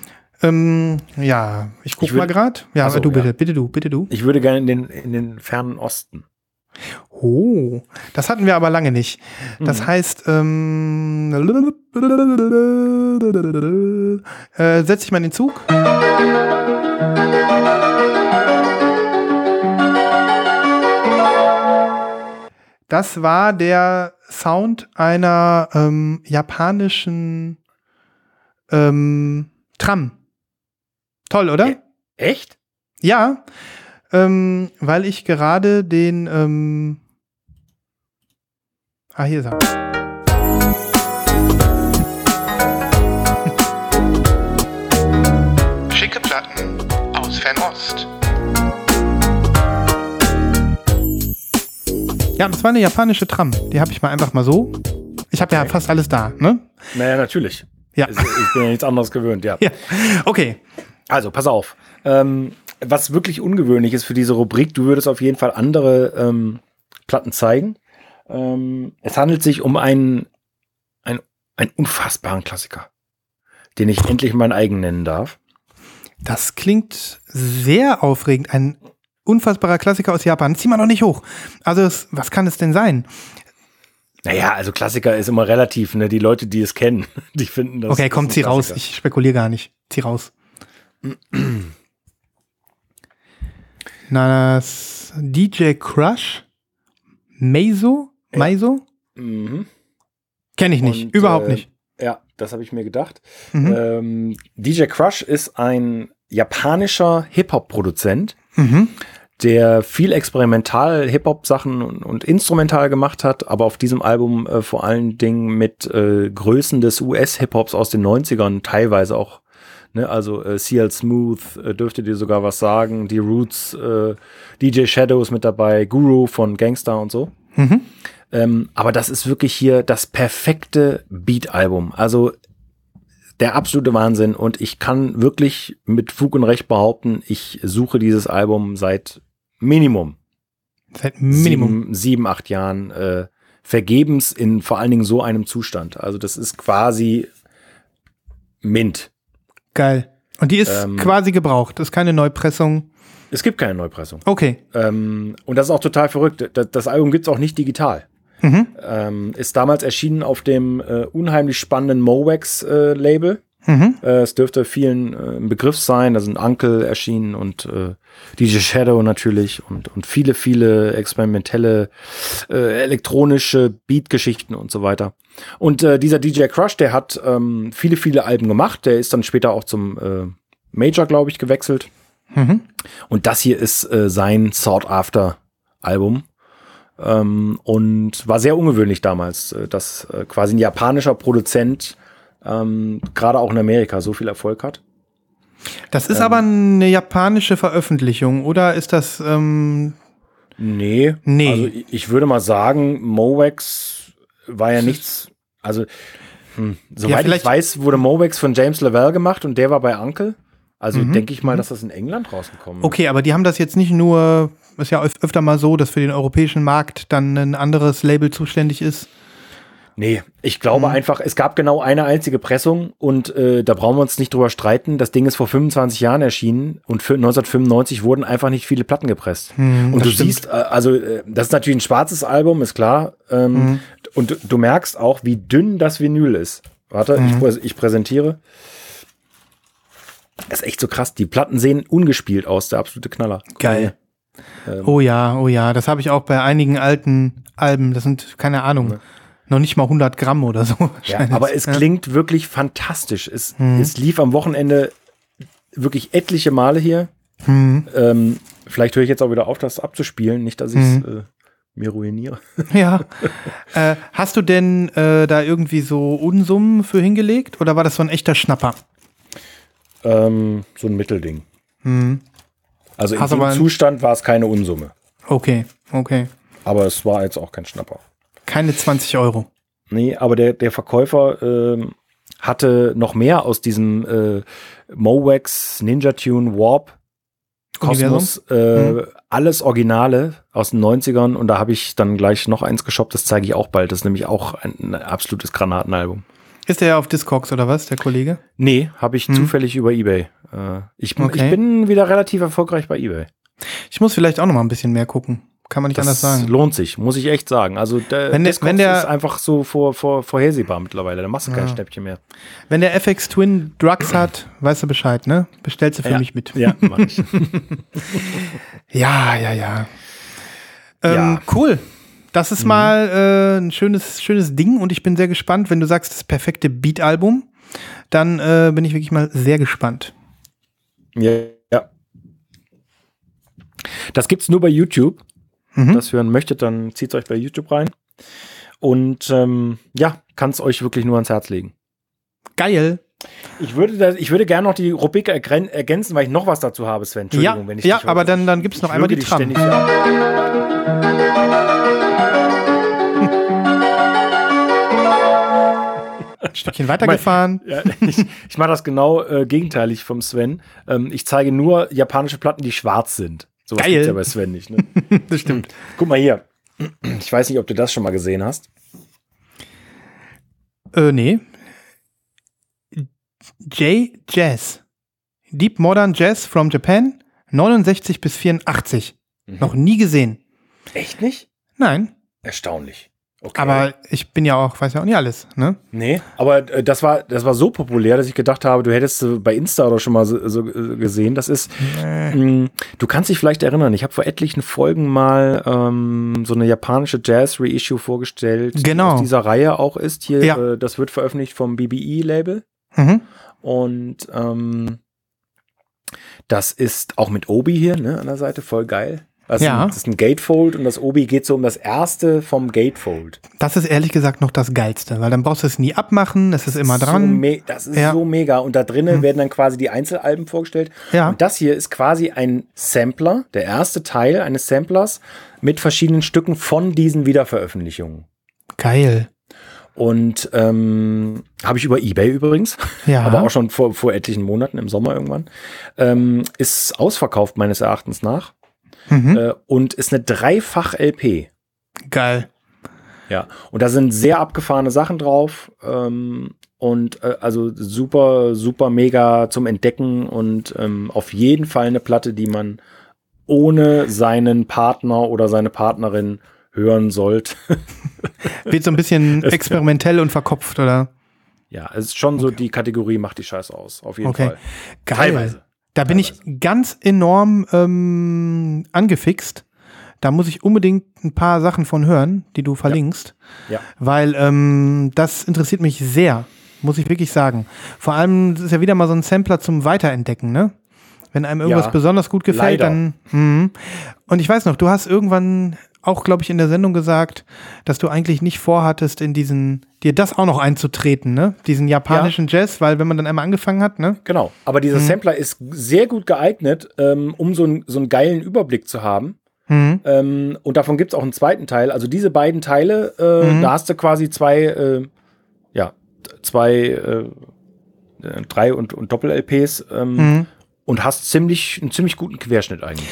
Ähm, ja, ich gucke Ich mal gerade. Ja, so, du bitte, ja. bitte du, bitte du. Ich würde gerne in den, in den fernen Osten. Oh, das hatten wir aber lange nicht. Das Mhm. heißt, ähm, äh, setz dich mal in den Zug. Das war der Sound einer ähm, japanischen ähm, Tram. Toll, oder? Ä- Echt? Ja, ähm, weil ich gerade den. Ähm ah, hier ist er. (laughs) Schicke Platten aus Fernost. Ja, das war eine japanische Tram. Die habe ich mal einfach mal so. Ich habe ja Okay. fast alles da, ne? Naja, natürlich. Ja. Ich ich bin ja nichts anderes gewöhnt, ja. (laughs) Ja. Okay. Also, pass auf. Ähm, was wirklich ungewöhnlich ist für diese Rubrik, du würdest auf jeden Fall andere ähm, Platten zeigen. Ähm, es handelt sich um einen, einen, einen unfassbaren Klassiker, den ich endlich meinen eigen nennen darf. Das klingt sehr aufregend. Ein unfassbarer Klassiker aus Japan. Zieh mal noch nicht hoch. Also, es, was kann es denn sein? Naja, also Klassiker ist immer relativ, ne? Die Leute, die es kennen, (laughs) die finden das. okay, komm, zieh raus. Ich spekuliere gar nicht. Zieh raus. Na, das DJ Crush? Meiso? Ja. Meiso? Mhm. Kenne ich nicht. Und, Überhaupt äh, nicht. Ja, das habe ich mir gedacht. Mhm. Ähm, DJ Crush ist ein japanischer Hip-Hop-Produzent, Mhm. der viel experimental Hip-Hop-Sachen und, und instrumental gemacht hat, aber auf diesem Album äh, vor allen Dingen mit äh, Größen des US-Hip-Hops aus den 90ern teilweise auch. Ne, also äh, CL Smooth äh, dürfte dir sogar was sagen, die Roots, äh, DJ Shadows mit dabei, Guru von Gangster und so. Mhm. Ähm, aber das ist wirklich hier das perfekte Beat-Album. Also der absolute Wahnsinn. Und ich kann wirklich mit Fug und Recht behaupten, ich suche dieses Album seit Minimum, Seit Minimum. Sieben, sieben, acht Jahren äh, vergebens in vor allen Dingen so einem Zustand. Also das ist quasi Mint. Geil. Und die ist Ähm, quasi gebraucht. Das ist keine Neupressung. Es gibt keine Neupressung. Okay. Ähm, und das ist auch total verrückt. Das, das Album gibt's auch nicht digital. Mhm. Ähm, ist damals erschienen auf dem äh, unheimlich spannenden Mowax-Label. Mhm. Äh, es dürfte vielen äh, ein Begriff sein. Da sind Uncle erschienen und äh, DJ Shadow natürlich und, und viele, viele experimentelle äh, elektronische Beat-Geschichten und so weiter. Und äh, dieser DJ Crush, der hat ähm, viele, viele Alben gemacht. Der ist dann später auch zum äh, Major, glaube ich, gewechselt. Mhm. Und das hier ist äh, sein Sought After Album. Ähm, und war sehr ungewöhnlich damals, äh, dass äh, quasi ein japanischer Produzent ähm, gerade auch in Amerika so viel Erfolg hat. Das ist Ähm. aber eine japanische Veröffentlichung, oder ist das. Ähm, Nee. Nee. Also ich, ich würde mal sagen, Mowax war ja nichts. Also, hm, soweit ich vielleicht- weiß, wurde Mowax von James Lavelle gemacht und der war bei Uncle. Also Mhm, denke ich mal, dass das in England rausgekommen ist. okay, aber die haben das jetzt nicht nur. Ist ja öf öfter mal so, dass für den europäischen Markt dann ein anderes Label zuständig ist. Nee, ich Mhm. glaube einfach, es gab genau eine einzige Pressung und äh, da brauchen wir uns nicht drüber streiten. Das Ding ist vor 25 Jahren erschienen und für 1995 wurden einfach nicht viele Platten gepresst. Hm, und du stimmt. siehst, äh, also äh, das ist natürlich ein schwarzes Album, ist klar. Ähm, Mhm. Und du, du merkst auch, wie dünn das Vinyl ist. Warte, Mhm. ich, prä- ich präsentiere. Das ist echt so krass. Die Platten sehen ungespielt aus, der absolute Knaller. Geil. Ähm, Oh ja, oh ja, das habe ich auch bei einigen alten Alben. Das sind, keine Ahnung, noch nicht mal 100 Gramm oder so. Ja, aber es klingt wirklich fantastisch. Es, Mhm. es lief am Wochenende wirklich etliche Male hier. Hm. Ähm, vielleicht höre ich jetzt auch wieder auf, das abzuspielen. Nicht, dass ich es Mhm. äh, mir ruiniere. (laughs) Ja. (laughs) äh, hast du denn äh, da irgendwie so Unsummen für hingelegt oder war das so ein echter Schnapper? Ähm, so ein Mittelding. Hm. Also in Hast dem aber ein- Zustand war es keine Unsumme. Okay, okay. Aber es war jetzt auch kein Schnapper. Keine 20 Euro. Nee, aber der, der Verkäufer ähm, hatte noch mehr aus diesem äh, Mowax Ninja Tune Warp Kosmos, äh, alles Originale aus den 90ern und da habe ich dann gleich noch eins geshoppt, das zeige ich auch bald. Das ist nämlich auch ein, ein absolutes Granatenalbum. Ist der auf Discogs oder was, der Kollege? Nee, habe ich Hm. zufällig über Ebay. Äh, ich, Okay. ich bin wieder relativ erfolgreich bei Ebay. Ich muss vielleicht auch noch mal ein bisschen mehr gucken. Kann man nicht anders sagen. lohnt sich, muss ich echt sagen. Also der, Wenn der- wenn der- ist einfach so vor, vor, vorhersehbar mittlerweile. Da machst du kein Ja. Schnäppchen mehr. Wenn der FX Twin Drugs hat, weißt du Bescheid, ne? Bestellst du für Ja. mich mit. Ja, mach ich. (laughs) Ja, ja, ja. Ähm, Ja. Cool. Das ist mal äh, ein schönes, schönes Ding und ich bin sehr gespannt, wenn du sagst, das perfekte Beat-Album, dann äh, bin ich wirklich mal sehr gespannt. Ja, ja. Das gibt's nur bei YouTube. Mhm. Das hören möchtet, dann zieht euch bei YouTube rein. Und ähm, ja, kann es euch wirklich nur ans Herz legen. Geil. Ich würde, da, ich würde gerne noch die Rubrik ergänzen, weil ich noch was dazu habe, Sven. Entschuldigung, Ja, wenn ich ja, aber dann- dann gibt's ich noch einmal die Tram. Ein (laughs) (laughs) Stückchen weitergefahren. Ja, (laughs) ich ich mache das genau äh, gegenteilig vom Sven. Ähm, ich zeige nur japanische Platten, die schwarz sind. So Geil. gibt's ja bei Sven nicht. Ne? (laughs) das stimmt. Guck mal hier. Ich weiß nicht, ob du das schon mal gesehen hast. Äh, nee. J Jazz. Deep Modern Jazz from Japan. 69 bis 84. Mhm. Noch nie gesehen. Echt nicht? Nein. Erstaunlich. Okay. Aber ich bin ja auch, weiß ja auch nicht alles, ne? Nee, aber äh, das war, das war so populär, dass ich gedacht habe, du hättest äh, bei Insta oder schon mal so, so äh, gesehen. Das ist, mh, du kannst dich vielleicht erinnern, ich habe vor etlichen Folgen mal ähm, so eine japanische Jazz-Reissue vorgestellt, Genau. die aus dieser Reihe auch ist. Hier, Ja. äh, das wird veröffentlicht vom BBE-Label. Mhm. Und ähm, das ist auch mit Obi hier ne, an der Seite, voll geil. Das, ist Ja. ist ein Gatefold und das Obi geht so um das erste vom Gatefold. Das ist ehrlich gesagt noch das Geilste, weil dann brauchst du es nie abmachen, es ist immer So dran. me das ist Ja. so mega. Und da drinnen werden dann quasi die Einzelalben vorgestellt. Ja. Und das hier ist quasi ein Sampler, der erste Teil eines Samplers mit verschiedenen Stücken von diesen Wiederveröffentlichungen. Geil. Und ähm, habe ich über Ebay übrigens, (laughs) Ja. aber auch schon vor, vor etlichen Monaten im Sommer irgendwann, ähm, ist ausverkauft meines Erachtens nach Mhm. äh, und ist eine Dreifach-LP. Geil. Ja, und da sind sehr abgefahrene Sachen drauf ähm, und äh, also super, super mega zum Entdecken und ähm, auf jeden Fall eine Platte, die man ohne seinen Partner oder seine Partnerin hören sollte. (laughs) Wird so ein bisschen experimentell und verkopft, oder? ja, es ist schon so die Kategorie macht die Scheiße aus, auf jeden Okay. Fall. Geil. Teilweise. Da bin ich ganz enorm ähm, angefixt. Da muss ich unbedingt ein paar Sachen von hören, die du verlinkst. Ja. Weil ähm, das interessiert mich sehr, muss ich wirklich sagen. Vor allem das ist ja wieder mal so ein Sampler zum Weiterentdecken, ne? Wenn einem irgendwas Ja, besonders gut gefällt, leider. dann. Mhm. Und ich weiß noch, du hast irgendwann auch, glaube ich, in der Sendung gesagt, dass du eigentlich nicht vorhattest, in diesen, dir das auch noch einzutreten, ne? Diesen japanischen Jazz, weil wenn man dann einmal angefangen hat, ne? Genau, aber dieser Mhm. Sampler ist sehr gut geeignet, ähm, um so, ein, so einen geilen Überblick zu haben. Mhm. Ähm, und davon gibt es auch einen zweiten Teil. Also diese beiden Teile, äh, Mhm. da hast du quasi zwei, äh, ja, zwei, äh, äh, drei und, und Doppel-LPs ähm, Mhm. und hast ziemlich, einen ziemlich guten Querschnitt eigentlich.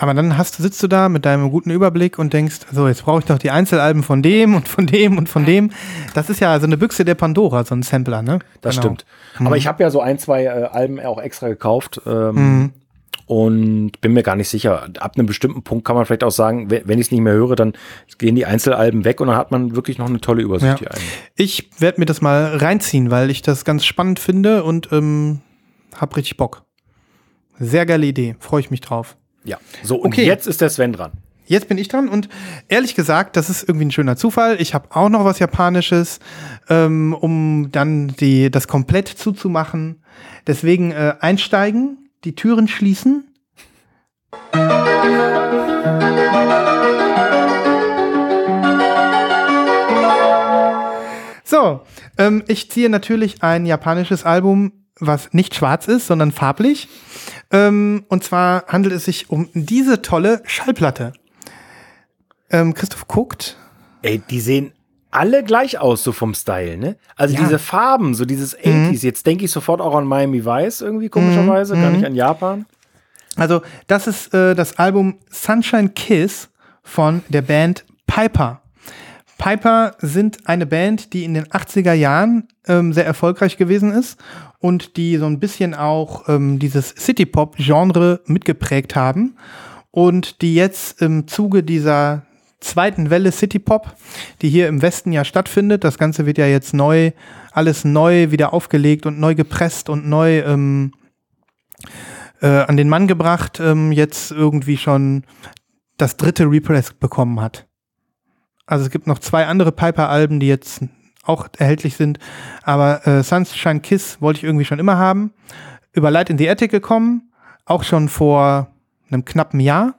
Aber dann hast, sitzt du da mit deinem guten Überblick und denkst, so, jetzt brauche ich doch die Einzelalben von dem und von dem und von dem. Das ist ja so eine Büchse der Pandora, so ein Sampler, ne? Das Genau. stimmt. Aber ich habe ja so ein, zwei äh, Alben auch extra gekauft. Ähm, Mhm. Und bin mir gar nicht sicher. Ab einem bestimmten Punkt kann man vielleicht auch sagen, we- wenn ich es nicht mehr höre, dann gehen die Einzelalben weg und dann hat man wirklich noch eine tolle Übersicht Ja. hier eigentlich. Ich werde mir das mal reinziehen, weil ich das ganz spannend finde und ähm, hab richtig Bock. Sehr geile Idee, freue ich mich drauf. Ja, so und okay. jetzt ist der Sven dran. Jetzt bin ich dran und ehrlich gesagt, das ist irgendwie ein schöner Zufall. Ich habe auch noch was Japanisches, ähm, um dann die, das komplett zuzumachen. Deswegen äh, einsteigen, die Türen schließen. So, ähm, ich ziehe natürlich ein japanisches Album, was nicht schwarz ist, sondern farblich. Ähm, und zwar handelt es sich um diese tolle Schallplatte. Ähm, Christoph guckt. Ey, die sehen alle gleich aus, so vom Style, ne? Also ja. diese Farben, so dieses 80s. Mhm. Jetzt denke ich sofort auch an Miami Vice irgendwie, komischerweise, mhm. gar nicht an Japan. Also, das ist äh, das Album Sunshine Kiss von der Band Piper. Piper sind eine Band, die in den 80er Jahren ähm, sehr erfolgreich gewesen ist und die so ein bisschen auch ähm, dieses City-Pop-Genre mitgeprägt haben und die jetzt im Zuge dieser zweiten Welle City-Pop, die hier im Westen ja stattfindet, das Ganze wird ja jetzt neu, alles neu wieder aufgelegt und neu gepresst und neu ähm, äh, an den Mann gebracht, ähm, jetzt irgendwie schon das dritte Repress bekommen hat. Also es gibt noch zwei andere Piper-Alben, die jetzt auch erhältlich sind. Aber äh, Sunshine Kiss wollte ich irgendwie schon immer haben. Über Light in the Attic gekommen, auch schon vor einem knappen Jahr.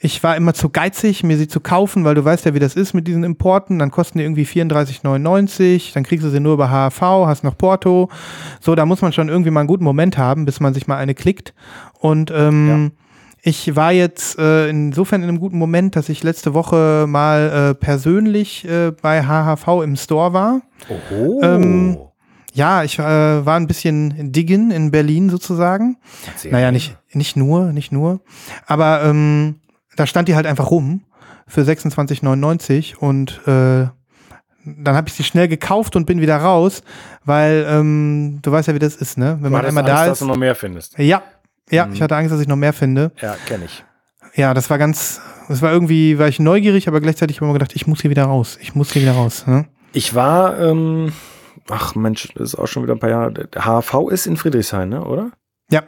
Ich war immer zu geizig, mir sie zu kaufen, weil du weißt ja, wie das ist mit diesen Importen. Dann kosten die irgendwie 34,99, dann kriegst du sie nur über HAV, hast noch Porto. So, da muss man schon irgendwie mal einen guten Moment haben, bis man sich mal eine klickt. Und ähm, ja ich war jetzt äh, insofern in einem guten Moment, dass ich letzte Woche mal äh, persönlich äh, bei HHV im Store war. Oho. Ähm, ja, ich äh, war ein bisschen diggen in Berlin sozusagen. Erzähl naja, nicht, nicht nur, nicht nur. Aber ähm, da stand die halt einfach rum für 26,99 und äh, dann habe ich sie schnell gekauft und bin wieder raus, weil ähm, du weißt ja, wie das ist, ne? Wenn du man einmal da ist, dass du noch mehr findest. Ja, ja, mhm. ich hatte Angst, dass ich noch mehr finde. Ja, kenne ich. Ja, das war ganz, das war irgendwie, war ich neugierig, aber gleichzeitig habe ich mir gedacht, ich muss hier wieder raus. Ich muss hier wieder raus. Ne? Ich war, ähm, ach Mensch, das ist auch schon wieder ein paar Jahre. HV ist in Friedrichshain, ne, oder? Ja,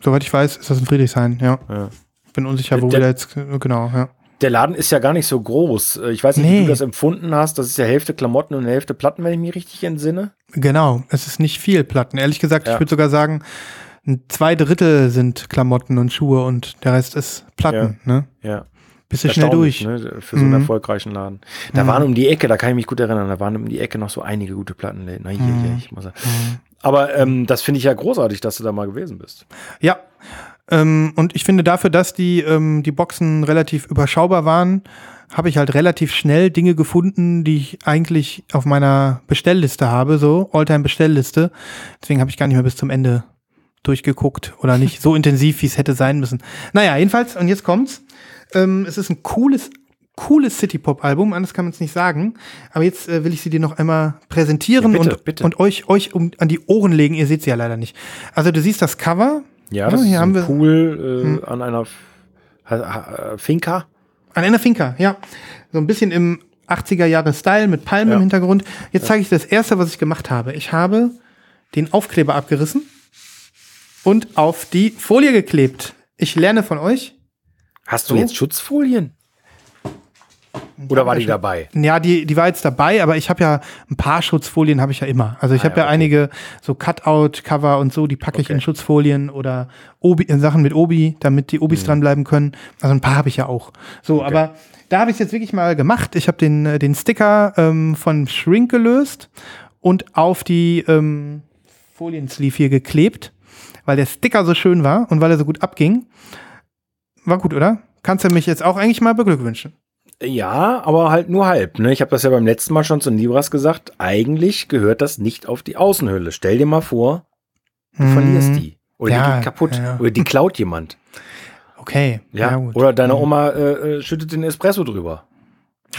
soweit ich weiß, ist das in Friedrichshain, ja. ja. Bin unsicher, wo der, wir da jetzt, genau, ja. Der Laden ist ja gar nicht so groß. Ich weiß nicht, nee. wie du das empfunden hast. Das ist ja Hälfte Klamotten und Hälfte Platten, wenn ich mich richtig entsinne. Genau, es ist nicht viel Platten. Ehrlich gesagt, ja. ich würde sogar sagen, zwei Drittel sind Klamotten und Schuhe und der Rest ist Platten, ja. ne? Ja. Bist du schnell durch. Ne, für so einen mhm. erfolgreichen Laden. Da mhm. waren um die Ecke, da kann ich mich gut erinnern, da waren um die Ecke noch so einige gute Plattenläden. Na, hier, mhm. hier, ich muss sagen. Mhm. Aber ähm, das finde ich ja großartig, dass du da mal gewesen bist. Ja. Ähm, und ich finde dafür, dass die, ähm, die Boxen relativ überschaubar waren, habe ich halt relativ schnell Dinge gefunden, die ich eigentlich auf meiner Bestellliste habe, so Alltime-Bestellliste. Deswegen habe ich gar nicht mehr bis zum Ende durchgeguckt oder nicht so intensiv, wie es hätte sein müssen. Naja, jedenfalls, und jetzt kommt's. Ähm, es ist ein cooles, cooles City-Pop-Album, anders kann man es nicht sagen. Aber jetzt äh, will ich sie dir noch einmal präsentieren ja, bitte, und, bitte. und euch, euch um, an die Ohren legen. Ihr seht sie ja leider nicht. Also du siehst das Cover. Ja, das ja, hier ist haben wir Pool äh, hm. an einer Finca. An einer Finca, ja. So ein bisschen im 80er Jahre Style mit Palmen ja. im Hintergrund. Jetzt zeige ich das erste, was ich gemacht habe. Ich habe den Aufkleber abgerissen und auf die Folie geklebt. Ich lerne von euch. Hast du so. jetzt Schutzfolien? Oder war die dabei? Ja, die, die war jetzt dabei, aber ich habe ja ein paar Schutzfolien habe ich ja immer. Also ich ah, habe ja, ja okay. einige so Cutout-Cover und so, die packe ich okay. in Schutzfolien oder Obi, in Sachen mit Obi, damit die Obis mhm. dranbleiben können. Also ein paar habe ich ja auch. So, okay. aber da habe ich es jetzt wirklich mal gemacht. Ich habe den, äh, den Sticker ähm, von Shrink gelöst und auf die ähm, Foliensleeve hier geklebt weil der Sticker so schön war und weil er so gut abging. War gut, oder? Kannst du mich jetzt auch eigentlich mal beglückwünschen? Ja, aber halt nur halb. Ne? Ich habe das ja beim letzten Mal schon zu Libras gesagt. Eigentlich gehört das nicht auf die Außenhülle. Stell dir mal vor, du mhm. verlierst die. Oder ja, die geht kaputt. Ja, ja. Oder die klaut jemand. Okay. Ja. Oder deine mhm. Oma äh, äh, schüttet den Espresso drüber.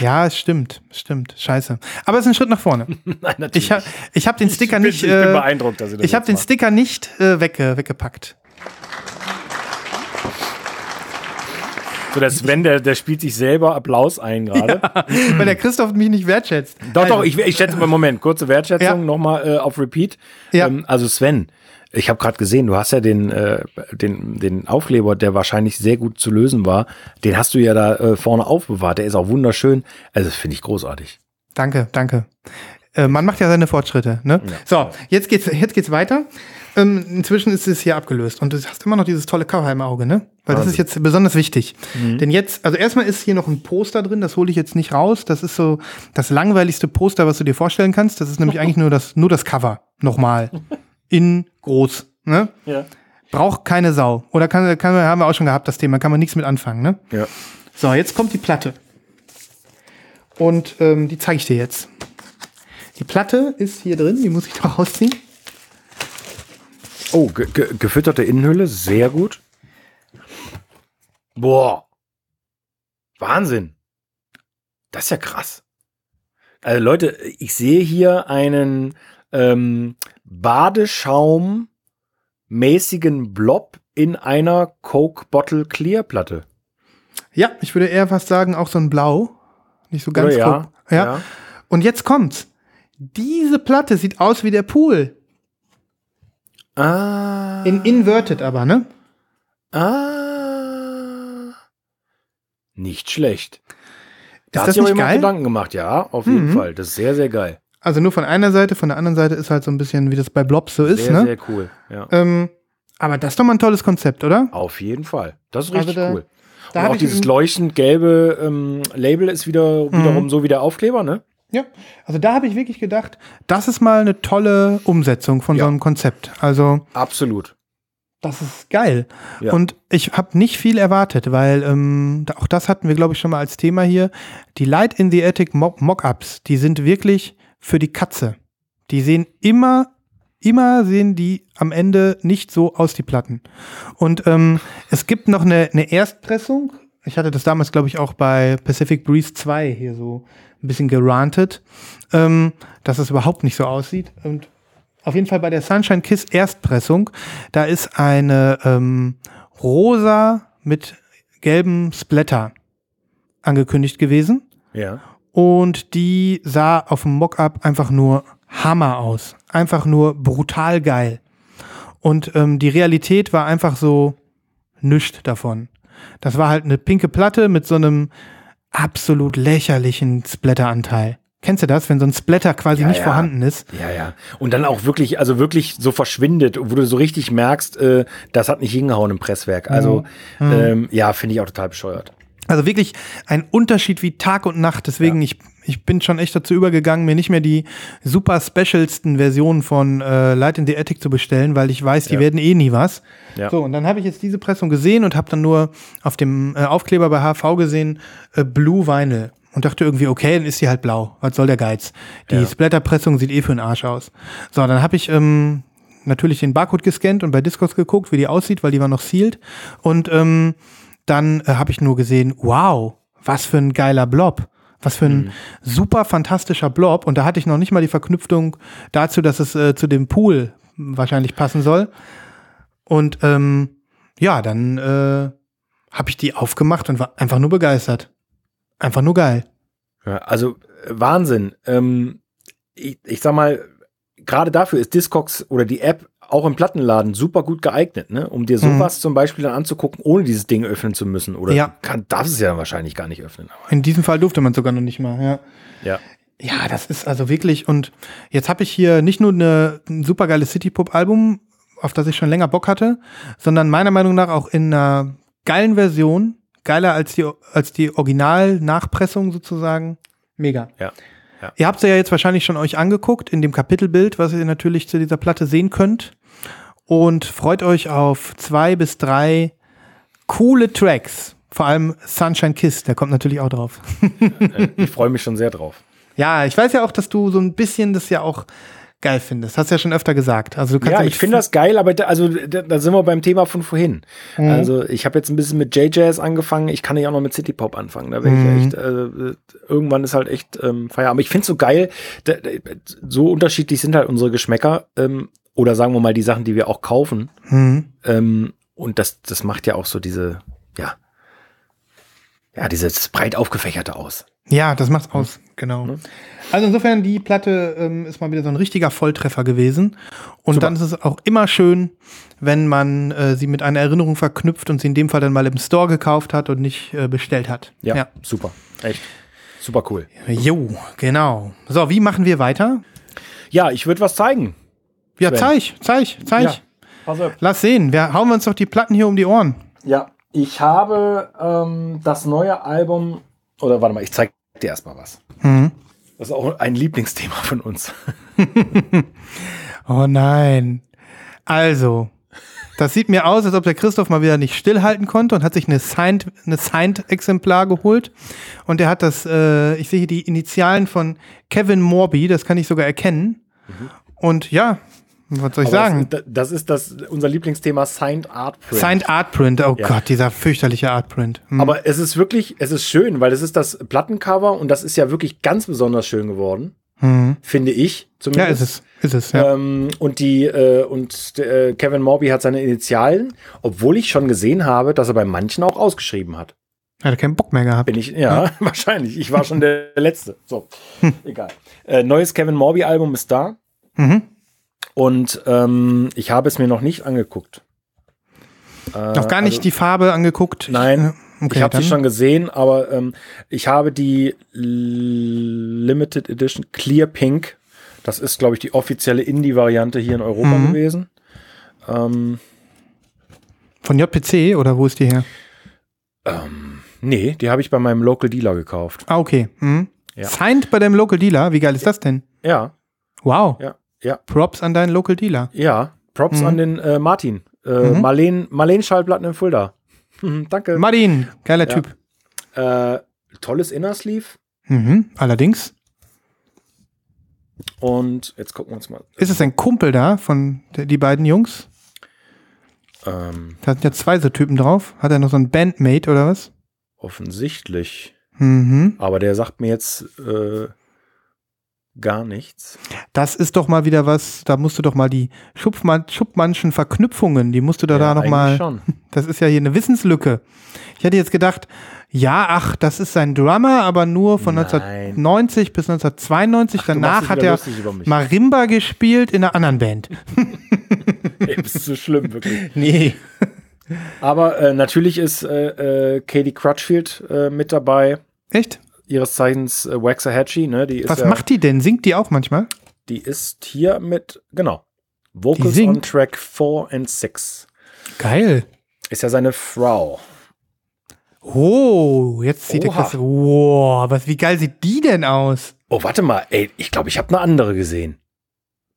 Ja, es stimmt, stimmt. Scheiße. Aber es ist ein Schritt nach vorne. (laughs) Nein, natürlich. Ich, ha, ich habe den Sticker ich bin, nicht. Ich bin äh, beeindruckt, dass ich das Ich habe den Sticker nicht äh, wegge, weggepackt. So, der Sven, der, der spielt sich selber Applaus ein (laughs) gerade. Ja, weil der Christoph mich nicht wertschätzt. Doch, also. doch, ich, ich schätze, Moment, kurze Wertschätzung ja. nochmal äh, auf Repeat. Ja. Ähm, also Sven, ich habe gerade gesehen, du hast ja den, äh, den, den Aufkleber, der wahrscheinlich sehr gut zu lösen war, den hast du ja da äh, vorne aufbewahrt. Der ist auch wunderschön. Also das finde ich großartig. Danke, danke. Äh, man macht ja seine Fortschritte. Ne? Ja. So, jetzt geht's, jetzt geht's weiter. ähm, inzwischen ist es hier abgelöst und du hast immer noch dieses tolle Cover im Auge, ne? Weil das ist jetzt besonders wichtig. Denn jetzt, also erstmal ist hier noch ein Poster drin, das hole ich jetzt nicht raus. Das ist so das langweiligste Poster, was du dir vorstellen kannst. Das ist nämlich (laughs) eigentlich nur das, nur das Cover. Nochmal. In groß. Ne? Ja. Braucht keine Sau. Oder kann, kann, haben wir auch schon gehabt, das Thema. Kann man nichts mit anfangen, ne? Ja. So, jetzt kommt die Platte. Und ähm, die zeige ich dir jetzt. Die Platte ist hier drin, die muss ich noch rausziehen. Oh, ge ge gefütterte Innenhülle, sehr gut. Boah. Wahnsinn. Das ist ja krass. Also Leute, ich sehe hier einen ähm, Badeschaum-mäßigen Blob in einer Coke Bottle Clear Platte. Ja, ich würde eher fast sagen, auch so ein Blau. Nicht so ganz Oder ja, ja. ja. Und jetzt kommt's. Diese Platte sieht aus wie der Pool. Ah. In inverted aber, ne? ah. Nicht schlecht. Da Ist hat das sich nicht geil? Gedanken gemacht, ja, auf jeden Mhm. Fall. Das ist sehr, sehr geil. Also nur von einer Seite, von der anderen Seite ist halt so ein bisschen, wie das bei Blobs so ist, sehr, ne? sehr cool. Ja. Ähm, aber das ist doch mal ein tolles Konzept, oder? Auf jeden Fall. Das ist Also richtig da- cool. Da Und auch dieses leuchtend gelbe ähm, Label ist wieder wiederum so wie der Aufkleber, ne? Ja, also da habe ich wirklich gedacht, das ist mal eine tolle Umsetzung von Ja. so einem Konzept. Also Absolut. das ist geil. Ja. Und ich habe nicht viel erwartet, weil ähm, auch das hatten wir, glaube ich, schon mal als Thema hier. Die Light in the Attic Mo- Mockups, die sind wirklich für die Katze. Die sehen immer, immer sehen die am Ende nicht so aus, die Platten. Und ähm, es gibt noch eine, eine Erstpressung. Ich hatte das damals, glaube ich, auch bei Pacific Breeze 2 hier so ein bisschen gerantet, ähm, dass es überhaupt nicht so aussieht. Und auf jeden Fall bei der Sunshine Kiss Erstpressung, da ist eine ähm, rosa mit gelbem Splatter angekündigt gewesen. Ja. Und die sah auf dem Mockup einfach nur Hammer aus. Einfach nur brutal geil. Und ähm, die Realität war einfach so nüscht davon. Das war halt eine pinke Platte mit so einem absolut lächerlichen Splatteranteil. Kennst du das, wenn so ein Splatter quasi Ja, nicht ja. vorhanden ist? Ja, ja. Und dann auch wirklich, also wirklich so verschwindet, wo du so richtig merkst, äh, das hat nicht hingehauen im Presswerk. Also, Mhm. ähm, ja, finde ich auch total bescheuert. Also wirklich ein Unterschied wie Tag und Nacht. Deswegen, ich, ich bin schon echt dazu übergegangen, mir nicht mehr die super specialsten Versionen von äh, Light in the Attic zu bestellen, weil ich weiß, die Ja. werden eh nie was. Ja. So, und dann habe ich jetzt diese Pressung gesehen und habe dann nur auf dem äh, Aufkleber bei HV gesehen, äh, Blue Vinyl. Und dachte irgendwie, okay, dann ist die halt blau. Was soll der Geiz? Die Ja. Splatterpressung sieht eh für den Arsch aus. So, dann habe ich ähm, natürlich den Barcode gescannt und bei Discogs geguckt, wie die aussieht, weil die war noch sealed. Und ähm, dann äh, habe ich nur gesehen, wow, was für ein geiler Blob. Was für ein super fantastischer Blob. Und da hatte ich noch nicht mal die Verknüpfung dazu, dass es äh, zu dem Pool wahrscheinlich passen soll. Und ähm, ja, dann äh, habe ich die aufgemacht und war einfach nur begeistert. Einfach nur geil. Ja, also äh, Wahnsinn. Ähm, ich, ich sag mal, gerade dafür ist Discogs oder die App auch im Plattenladen super gut geeignet, ne? um dir sowas zum Beispiel dann anzugucken, ohne dieses Ding öffnen zu müssen. Oder Ja. kann, darf es ja wahrscheinlich gar nicht öffnen. Aber, In diesem Fall durfte man sogar noch nicht mal, ja. ja. Ja, das ist also wirklich, und jetzt habe ich hier nicht nur eine, ein supergeiles City-Pop-Album, auf das ich schon länger Bock hatte, sondern meiner Meinung nach auch in einer geilen Version, geiler als die, als die Original-Nachpressung sozusagen. Mega. Ja. Ja. Ihr habt sie ja jetzt wahrscheinlich schon euch angeguckt in dem Kapitelbild, was ihr natürlich zu dieser Platte sehen könnt. Und freut euch auf zwei bis drei coole Tracks. Vor allem Sunshine Kiss, der kommt natürlich auch drauf. Ich freue mich schon sehr drauf. (laughs) Ja, ich weiß ja auch, dass du so ein bisschen das ja auch geil findest. Hast ja schon öfter gesagt. Also du kannst Ja, mit ich finde das geil, aber da, also da, da sind wir beim Thema von vorhin. Mhm. Also ich habe jetzt ein bisschen mit J-Jazz angefangen, ich kann ja auch noch mit City Pop anfangen. Da werde Mhm. ich echt, äh, irgendwann ist halt echt ähm, Feierabend. Aber ich finde es so geil, da, so unterschiedlich sind halt unsere Geschmäcker ähm, oder sagen wir mal die Sachen, die wir auch kaufen. Mhm. Ähm, und das, das macht ja auch so diese, ja, ja, dieses breit aufgefächerte aus. Ja, das macht's aus, genau. Ne? Also insofern, die Platte ähm, ist mal wieder so ein richtiger Volltreffer gewesen. Und Super. dann ist es auch immer schön, wenn man äh, sie mit einer Erinnerung verknüpft und sie in dem Fall dann mal im Store gekauft hat und nicht äh, bestellt hat. Ja, super. Echt. Super cool. Jo, genau. So, wie machen wir weiter? Ja, ich würde was zeigen. Ja, Sven. zeig, zeig, zeig. Ja. Pass auf. Lass sehen. Wir hauen wir uns doch die Platten hier um die Ohren. Ja, ich habe ähm, das neue Album, oder warte mal, ich zeig dir erstmal was. Mhm. Das ist auch ein Lieblingsthema von uns. (laughs) Oh nein. Also, das sieht mir aus, als ob der Christoph mal wieder nicht stillhalten konnte und hat sich eine Signed, eine Signed Exemplar geholt. Und er hat das, äh, ich sehe hier die Initialen von Kevin Morby, das kann ich sogar erkennen. Und ja, was soll ich Aber sagen? Das, das ist das, unser Lieblingsthema Signed Art Print. Signed Art Print, oh Ja. Gott, dieser fürchterliche Art Print. Hm. Aber es ist wirklich, es ist schön, weil es ist das Plattencover und das ist ja wirklich ganz besonders schön geworden, Hm. finde ich Ja, zumindest. ist es, ist es, ja. Ähm, und die äh, und äh, Kevin Morby hat seine Initialen, obwohl ich schon gesehen habe, dass er bei manchen auch ausgeschrieben hat. Hat er keinen Bock mehr gehabt. Bin ich, ja, (laughs) wahrscheinlich. Ich war schon der Letzte. So, egal. Äh, neues Kevin Morby Album ist da Mhm. Und ähm, ich habe es mir noch nicht angeguckt. Äh, Noch gar nicht also- die Farbe angeguckt. Nein, Okay, ich habe sie schon gesehen, aber ähm, ich habe die Limited Edition Clear Pink. Das ist, glaube ich, die offizielle Indie-Variante hier in Europa Mhm. gewesen. Ähm, Von JPC oder wo ist die her? ähm, nee, die habe ich bei meinem Local Dealer gekauft. Ah, okay. Mhm. Ja. Signed bei deinem Local Dealer. Wie geil ist das denn? Ja, Wow. ja, ja, Props an deinen Local Dealer. ja. Props Mhm. an den äh, Martin. Äh, Mhm. Marleen, Marleen Schallplatten in Fulda. Mhm, (laughs) Danke. Martin, geiler Ja. Typ. Äh, tolles Inner Sleeve. Mhm. Allerdings. Und jetzt gucken wir uns mal. Ist es ein Kumpel da von der, die beiden Jungs? Ähm, Da sind ja zwei so Typen drauf. Hat er noch so einen Bandmate oder was? offensichtlich. Mhm. Aber der sagt mir jetzt äh, gar nichts. Das ist doch mal wieder was, da musst du doch mal die Schupfmann, Schuppmannschen Verknüpfungen, die musst du da, da noch eigentlich mal. Schon. (laughs) Das ist ja hier eine Wissenslücke. Ich hätte jetzt gedacht, ja, ach, das ist sein Drummer, aber nur von Nein. 1990 bis 1992. Ach, Danach hat er. Marimba gespielt in einer anderen Band. (laughs) (laughs) Ey, das ist so schlimm, wirklich. Nee. Aber äh, natürlich ist äh, äh, Katie Crutchfield äh, mit dabei. Echt? Ihres Zeichens äh, Waxahachie, ne? Die ist Was ja, macht die denn? Singt die auch manchmal? Die ist hier mit, genau. Die Vocals on Track 4 and 6. Geil. Ist ja seine Frau. Oh, jetzt sieht der Oha. Klasse. Wow, was, wie geil sieht die denn aus? Oh, warte mal, ey, ich glaube, ich habe eine andere gesehen.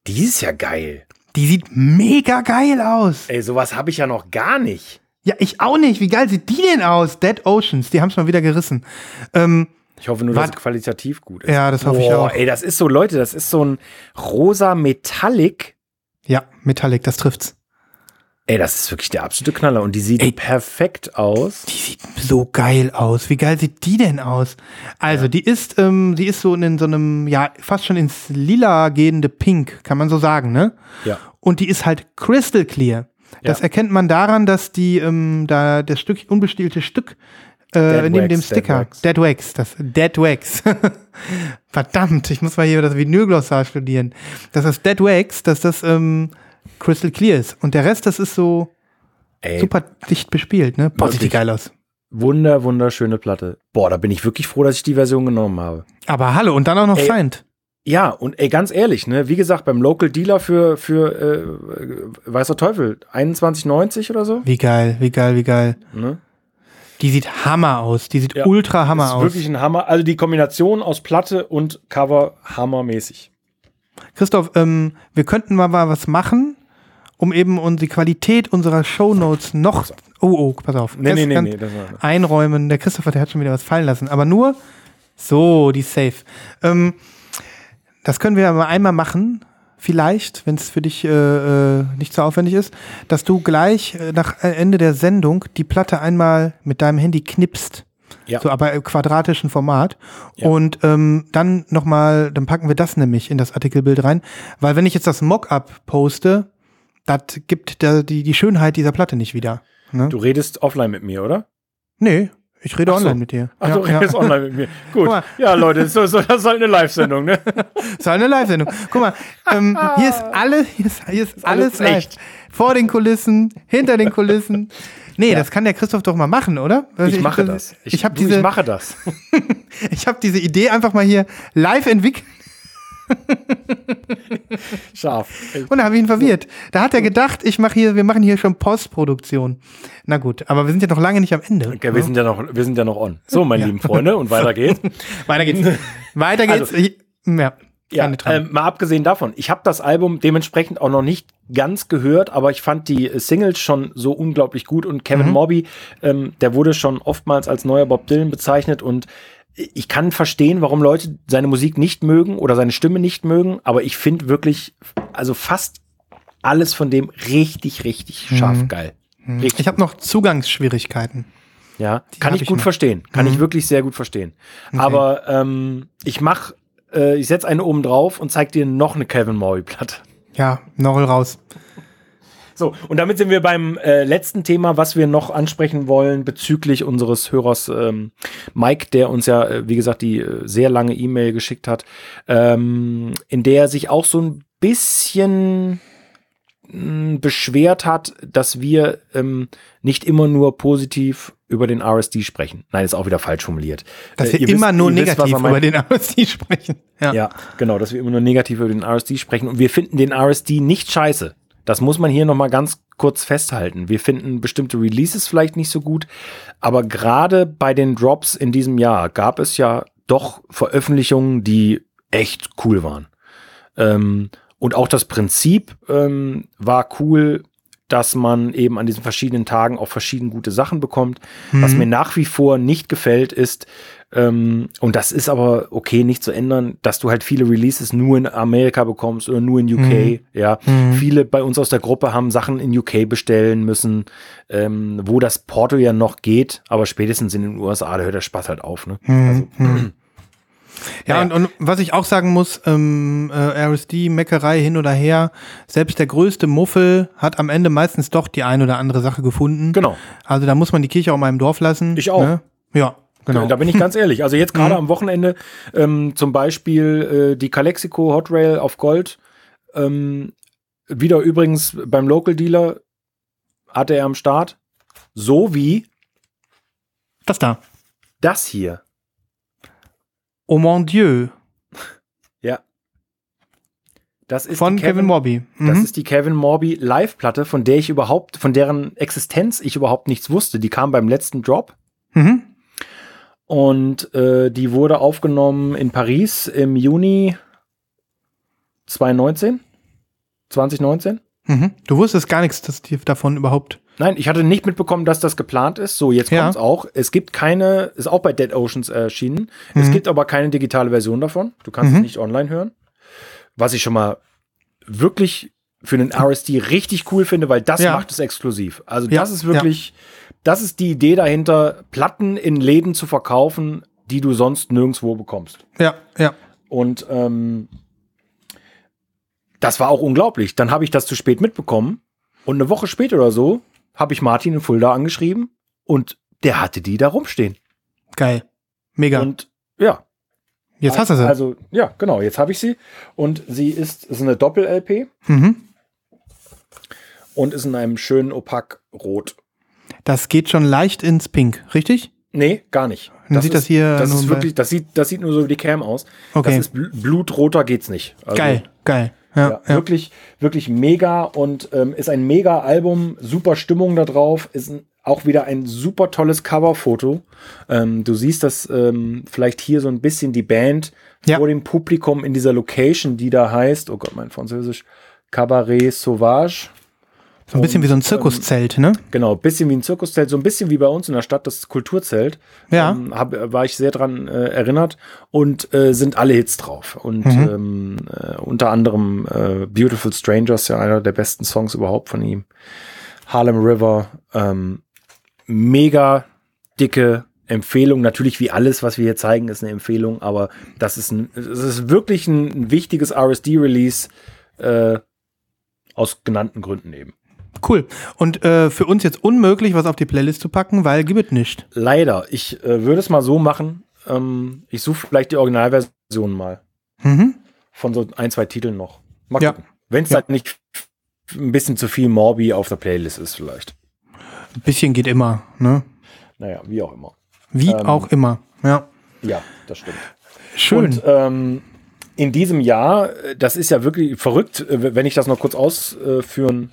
Die ist ja geil. Die sieht mega geil aus. Ey, sowas habe ich ja noch gar nicht. Ja, ich auch nicht. Wie geil sieht die denn aus? Dead Oceans, die haben es mal wieder gerissen. Ähm, Ich hoffe nur, Wat- dass es qualitativ gut ist. Ja, das hoffe ich Boah, auch. Ey, das ist so, Leute, das ist so ein rosa Metallic. ja, Metallic, das trifft's. Ey, das ist wirklich der absolute Knaller. Und die sieht Ey. perfekt aus. Die sieht so geil aus. Wie geil sieht die denn aus? Also, die ist, ähm, die ist so in so einem, ja, fast schon ins lila gehende Pink, kann man so sagen, ne? Ja. Und die ist halt crystal clear. Das Ja. erkennt man daran, dass die, ähm, da das Stück, unbestielte Stück, äh, Dead neben dem Wax, Dead Sticker, Wax. Dead Wax, das Dead Wax. (laughs) Verdammt, ich muss mal hier das Vinylglossar studieren. Dass das Dead Wax, dass das ähm, crystal clear ist. Und der Rest, das ist so Ey, super dicht bespielt, ne? Boah, sieht die geil aus. wunder, wunderschöne Platte. Boah, da bin ich wirklich froh, dass ich die Version genommen habe. Aber hallo, und dann auch noch Ey. Signed. Ja, und ey, ganz ehrlich, ne, wie gesagt, beim Local Dealer für, für äh, weiß der Teufel, 21,90 oder so. Wie geil, wie geil, wie geil. Ne? Die sieht Hammer aus. Die sieht Ja, ultra Hammer ist aus. wirklich ein Hammer. Also die Kombination aus Platte und Cover hammermäßig. Christoph, ähm, wir könnten mal, was machen, um eben die Qualität unserer Shownotes noch. Oh, oh, pass auf. Nee, nee, nee, nee. Einräumen. Der Christopher, der hat schon wieder was fallen lassen. Aber nur so, die ist safe. Ähm, das können wir aber einmal machen. Vielleicht, wenn es für dich äh, äh, nicht so aufwendig ist, dass du gleich äh, nach Ende der Sendung die Platte einmal mit deinem Handy knipst. Ja. So, aber im quadratischen Format. Ja. Und ähm, dann nochmal, dann packen wir das nämlich in das Artikelbild rein. Weil wenn ich jetzt das Mockup poste, das gibt der, die, die Schönheit dieser Platte nicht wieder. Ne? du redest offline mit mir, oder? Nee, ich rede so. online mit dir. Ach, ja, du redest ja. online mit mir. (laughs) Gut. Ja, Leute, so, so, das ist halt eine Live-Sendung, ne? (laughs) Das ist eine Live-Sendung. Guck mal, ähm, hier ist (laughs) alle, hier ist, hier ist alles alles live. echt. Vor den Kulissen, hinter den Kulissen. Nee, das kann der Christoph doch mal machen, oder? Also Ich mache das. Ich, ich habe du, diese, ich mache das. ich habe diese Idee einfach mal hier live entwickelt. (laughs) Scharf. Und da habe ich ihn verwirrt. Da hat er gedacht, ich mache hier, wir machen hier schon Postproduktion. Na gut, aber wir sind ja noch lange nicht am Ende. Okay, wir sind ja noch, wir sind ja noch on. So, meine lieben Freunde, und weiter geht's. (laughs) Weiter geht's. Weiter geht's. Also- Ich- ja, Ja, ähm, mal abgesehen davon, ich habe das Album dementsprechend auch noch nicht ganz gehört, aber ich fand die äh, Singles schon so unglaublich gut und Kevin Morby, ähm, der wurde schon oftmals als neuer Bob Dylan bezeichnet und ich kann verstehen, warum Leute seine Musik nicht mögen oder seine Stimme nicht mögen, aber ich finde wirklich, also fast alles von dem richtig, richtig scharf geil. Richtig. ich habe noch Zugangsschwierigkeiten. Ja, kann hab ich ich gut noch. verstehen. Kann ich wirklich sehr gut verstehen. Aber ähm, ich mach, äh, ich setz eine oben drauf und zeig dir noch eine Kevin Morby-Platte. Ja, Norrel raus. So, und damit sind wir beim äh, letzten Thema, was wir noch ansprechen wollen bezüglich unseres Hörers ähm, Mike, der uns ja, äh, wie gesagt, die äh, sehr lange E-Mail geschickt hat, ähm, in der er sich auch so ein bisschen mh, beschwert hat, dass wir ähm, nicht immer nur positiv über den RSD sprechen. Nein, ist auch wieder falsch formuliert. Dass Äh, wir ihr immer wisst- nur wisst, negativ meint. über den RSD sprechen. Ja. Ja, genau, dass wir immer nur negativ über den RSD sprechen. Und wir finden den RSD nicht scheiße. Das muss man hier nochmal ganz kurz festhalten. Wir finden bestimmte Releases vielleicht nicht so gut, aber gerade bei den Drops in diesem Jahr gab es ja doch Veröffentlichungen, die echt cool waren. Ähm, und auch das Prinzip ähm, war cool, dass man eben an diesen verschiedenen Tagen auch verschieden gute Sachen bekommt. Was mir nach wie vor nicht gefällt, ist, ähm, und das ist aber okay, nicht zu ändern, dass du halt viele Releases nur in Amerika bekommst oder nur in UK. Ja, viele bei uns aus der Gruppe haben Sachen in UK bestellen müssen, ähm, wo das Porto ja noch geht, aber spätestens in den USA, da hört der Spaß halt auf. Ne? Also, (clears throat) Ja, und, und was ich auch sagen muss, ähm, äh, RSD-Meckerei hin oder her, selbst der größte Muffel hat am Ende meistens doch die ein oder andere Sache gefunden. Genau. Also da muss man die Kirche auch mal im Dorf lassen. Ich auch. Ne? Ja, genau. Da bin ich ganz ehrlich. Also jetzt gerade am Wochenende ähm, zum Beispiel äh, die Calexico Hot Rail auf Gold. Ähm, wieder übrigens beim Local Dealer hatte er am Start. So wie Das da. das hier. Oh mon Dieu. (laughs) Ja. Das ist Von die Kevin, Morby. Das Mhm. ist die Kevin Morby Live-Platte, von der ich überhaupt, von deren Existenz ich überhaupt nichts wusste. Die kam beim letzten Drop. Mhm. Und äh, die wurde aufgenommen in Paris im Juni 2019. 2019? Mhm. Du wusstest gar nichts dass die davon überhaupt. Nein, ich hatte nicht mitbekommen, dass das geplant ist. So, jetzt Ja. kommt's auch. Es gibt keine, ist auch bei Dead Oceans erschienen. Es gibt aber keine digitale Version davon. Du kannst es nicht online hören. Was ich schon mal wirklich für den RSD richtig cool finde, weil das Ja. macht es exklusiv. Also Ja, das ist wirklich, das ist die Idee dahinter, Platten in Läden zu verkaufen, die du sonst nirgendwo bekommst. Ja, ja. Und ähm, das war auch unglaublich. Dann habe ich das zu spät mitbekommen und eine Woche später oder so habe ich Martin in Fulda angeschrieben und der hatte die da rumstehen. Geil. Mega. Und ja, Jetzt hast du sie. also ja, genau, jetzt habe ich sie und sie ist, ist eine Doppel-LP mhm. und ist in einem schönen Opak-Rot. Das geht schon leicht ins Pink, richtig? Nee, gar nicht. Man sieht das hier Das ist wirklich, das sieht, das sieht nur so wie die Cam aus. Okay. Das ist bl blutroter geht's nicht. Also, Geil, geil. Ja, Ja, ja. Wirklich, wirklich mega und ähm, ist ein mega Album, super Stimmung da drauf, ist ein, auch wieder ein super tolles Coverfoto. Ähm, du siehst das ähm, vielleicht hier so ein bisschen die Band Ja. vor dem Publikum in dieser Location, die da heißt, oh Gott, mein Französisch, Cabaret Sauvage. So ein bisschen wie so ein ähm, Zirkuszelt, ne? Genau, bisschen wie ein Zirkuszelt, so ein bisschen wie bei uns in der Stadt das Kulturzelt. Ja. Ähm, hab, war ich sehr dran äh, erinnert und äh, sind alle Hits drauf. Und ähm, äh, unter anderem äh, Beautiful Strangers, ja einer der besten Songs überhaupt von ihm. Harlem River, ähm, mega dicke Empfehlung. Natürlich wie alles, was wir hier zeigen, ist eine Empfehlung, aber das ist ein, es ist wirklich ein, ein wichtiges RSD-Release äh, aus genannten Gründen eben. Cool. Und äh, für uns jetzt unmöglich, was auf die Playlist zu packen, weil gibt es nicht. Leider. Ich äh, würde es mal so machen. Ähm, ich suche vielleicht die Originalversion mal. Mhm. Von so ein, zwei Titeln noch. Mal Ja. gucken. Wenn es Ja. halt nicht ein bisschen zu viel Morbi auf der Playlist ist, vielleicht. Ein bisschen geht immer, ne? Naja, wie auch immer. Wie Ähm, auch immer. Ja. Ja, das stimmt. Schön. Und ähm, in diesem Jahr, äh, das ist ja wirklich verrückt, äh, wenn ich das noch kurz ausführen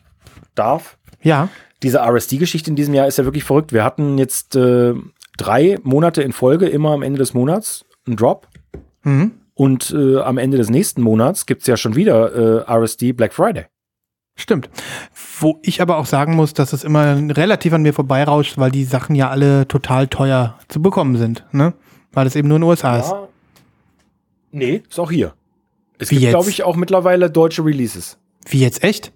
darf. Ja. Diese RSD-Geschichte in diesem Jahr ist ja wirklich verrückt. Wir hatten jetzt äh, drei Monate in Folge, immer am Ende des Monats, einen Drop. Mhm. Und äh, am Ende des nächsten Monats gibt es ja schon wieder äh, RSD Black Friday. Stimmt. Wo ich aber auch sagen muss, dass es immer relativ an mir vorbeirauscht, weil die Sachen ja alle total teuer zu bekommen sind, ne? Weil es eben nur in den USA ist. Ja. Nee, ist auch hier. Es Wie gibt, glaube ich, auch mittlerweile deutsche Releases. Wie jetzt echt?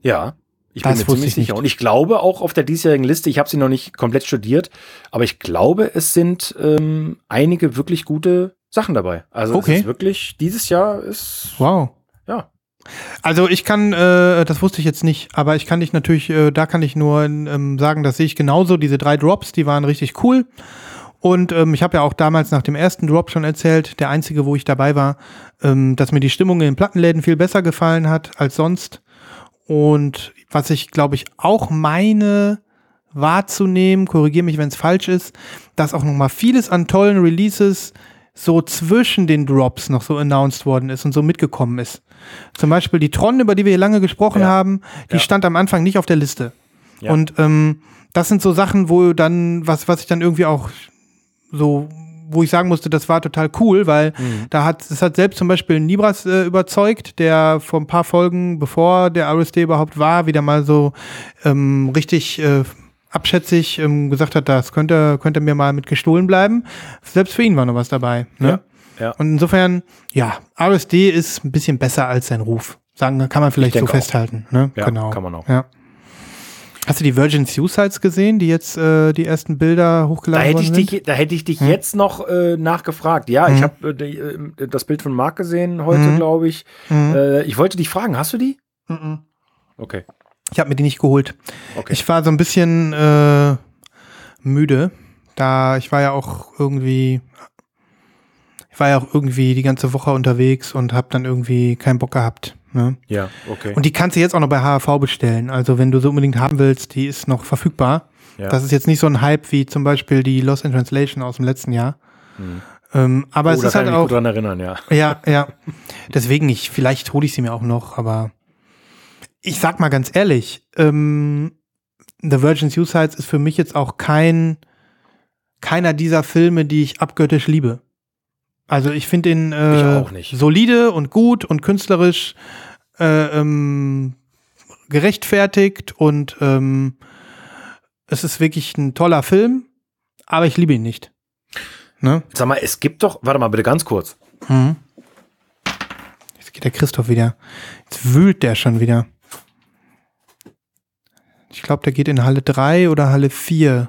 Ja. Ich Das bin mir ziemlich ich nicht. sicher. Und ich glaube auch auf der diesjährigen Liste, ich habe sie noch nicht komplett studiert, aber ich glaube, es sind ähm, einige wirklich gute Sachen dabei. Also Okay. es ist wirklich, dieses Jahr ist, Wow. ja. Also ich kann, äh, das wusste ich jetzt nicht, aber ich kann dich natürlich, äh, da kann ich nur ähm, sagen, das sehe ich genauso. Diese drei Drops, die waren richtig cool. Und ähm, ich habe ja auch damals nach dem ersten Drop schon erzählt, der einzige, wo ich dabei war, ähm, dass mir die Stimmung in den Plattenläden viel besser gefallen hat als sonst. Und was ich, glaube ich, auch meine wahrzunehmen, korrigiere mich, wenn es falsch ist, dass auch noch mal vieles an tollen Releases so zwischen den Drops noch so announced worden ist und so mitgekommen ist. Zum Beispiel die Tron, über die wir hier lange gesprochen Ja. haben, die Ja. stand am Anfang nicht auf der Liste. Ja. Und ähm, das sind so Sachen, wo dann, was, was ich dann irgendwie auch so, wo ich sagen musste, das war total cool, weil Mhm. da hat, es hat selbst zum Beispiel Nibras äh, überzeugt, der vor ein paar Folgen, bevor der RSD überhaupt war, wieder mal so ähm, richtig äh, abschätzig ähm, gesagt hat, das könnte, könnte mir mal mit gestohlen bleiben. Selbst für ihn war noch was dabei. Ne? Ja, ja. Und insofern, ja, RSD ist ein bisschen besser als sein Ruf. Sagen, kann man vielleicht so auch. festhalten. Ne? Ja, genau. kann man auch. Ja. Hast du die Virgin Suicides gesehen, die jetzt äh, die ersten Bilder Da hochgeladen hätte ich worden sind? dich, da hätte ich dich Hm. jetzt noch äh, nachgefragt. Ja, ich habe äh, das Bild von Marc gesehen heute, Mhm. glaube ich. Mhm. Äh, ich wollte dich fragen, hast du die? Okay. Ich habe mir die nicht geholt. Okay. Ich war so ein bisschen äh, müde, da ich war ja auch irgendwie, ich war ja auch irgendwie die ganze Woche unterwegs und habe dann irgendwie keinen Bock gehabt. Ne? ja, okay. Und die kannst du jetzt auch noch bei HAV bestellen. Also wenn du so unbedingt haben willst, die ist noch verfügbar. ja. Das ist jetzt nicht so ein Hype wie zum Beispiel die Lost in Translation aus dem letzten Jahr. Mhm. Ähm, aber oh, es ist kann halt auch. gut dran erinnern, ja. (laughs) Ja, ja. Deswegen ich, vielleicht hole ich sie mir auch noch, aber ich sag mal ganz ehrlich, ähm, The Virgin Suicides ist für mich jetzt auch kein keiner dieser Filme, die ich abgöttisch liebe. Also ich finde ihn äh, solide und gut und künstlerisch äh, ähm, gerechtfertigt und ähm, es ist wirklich ein toller Film, aber ich liebe ihn nicht. Ne? Sag mal, es gibt doch, warte mal bitte ganz kurz. Mhm. Jetzt geht der Christoph wieder. Jetzt wühlt der schon wieder. Ich glaube, der geht in Halle 3 oder Halle 4.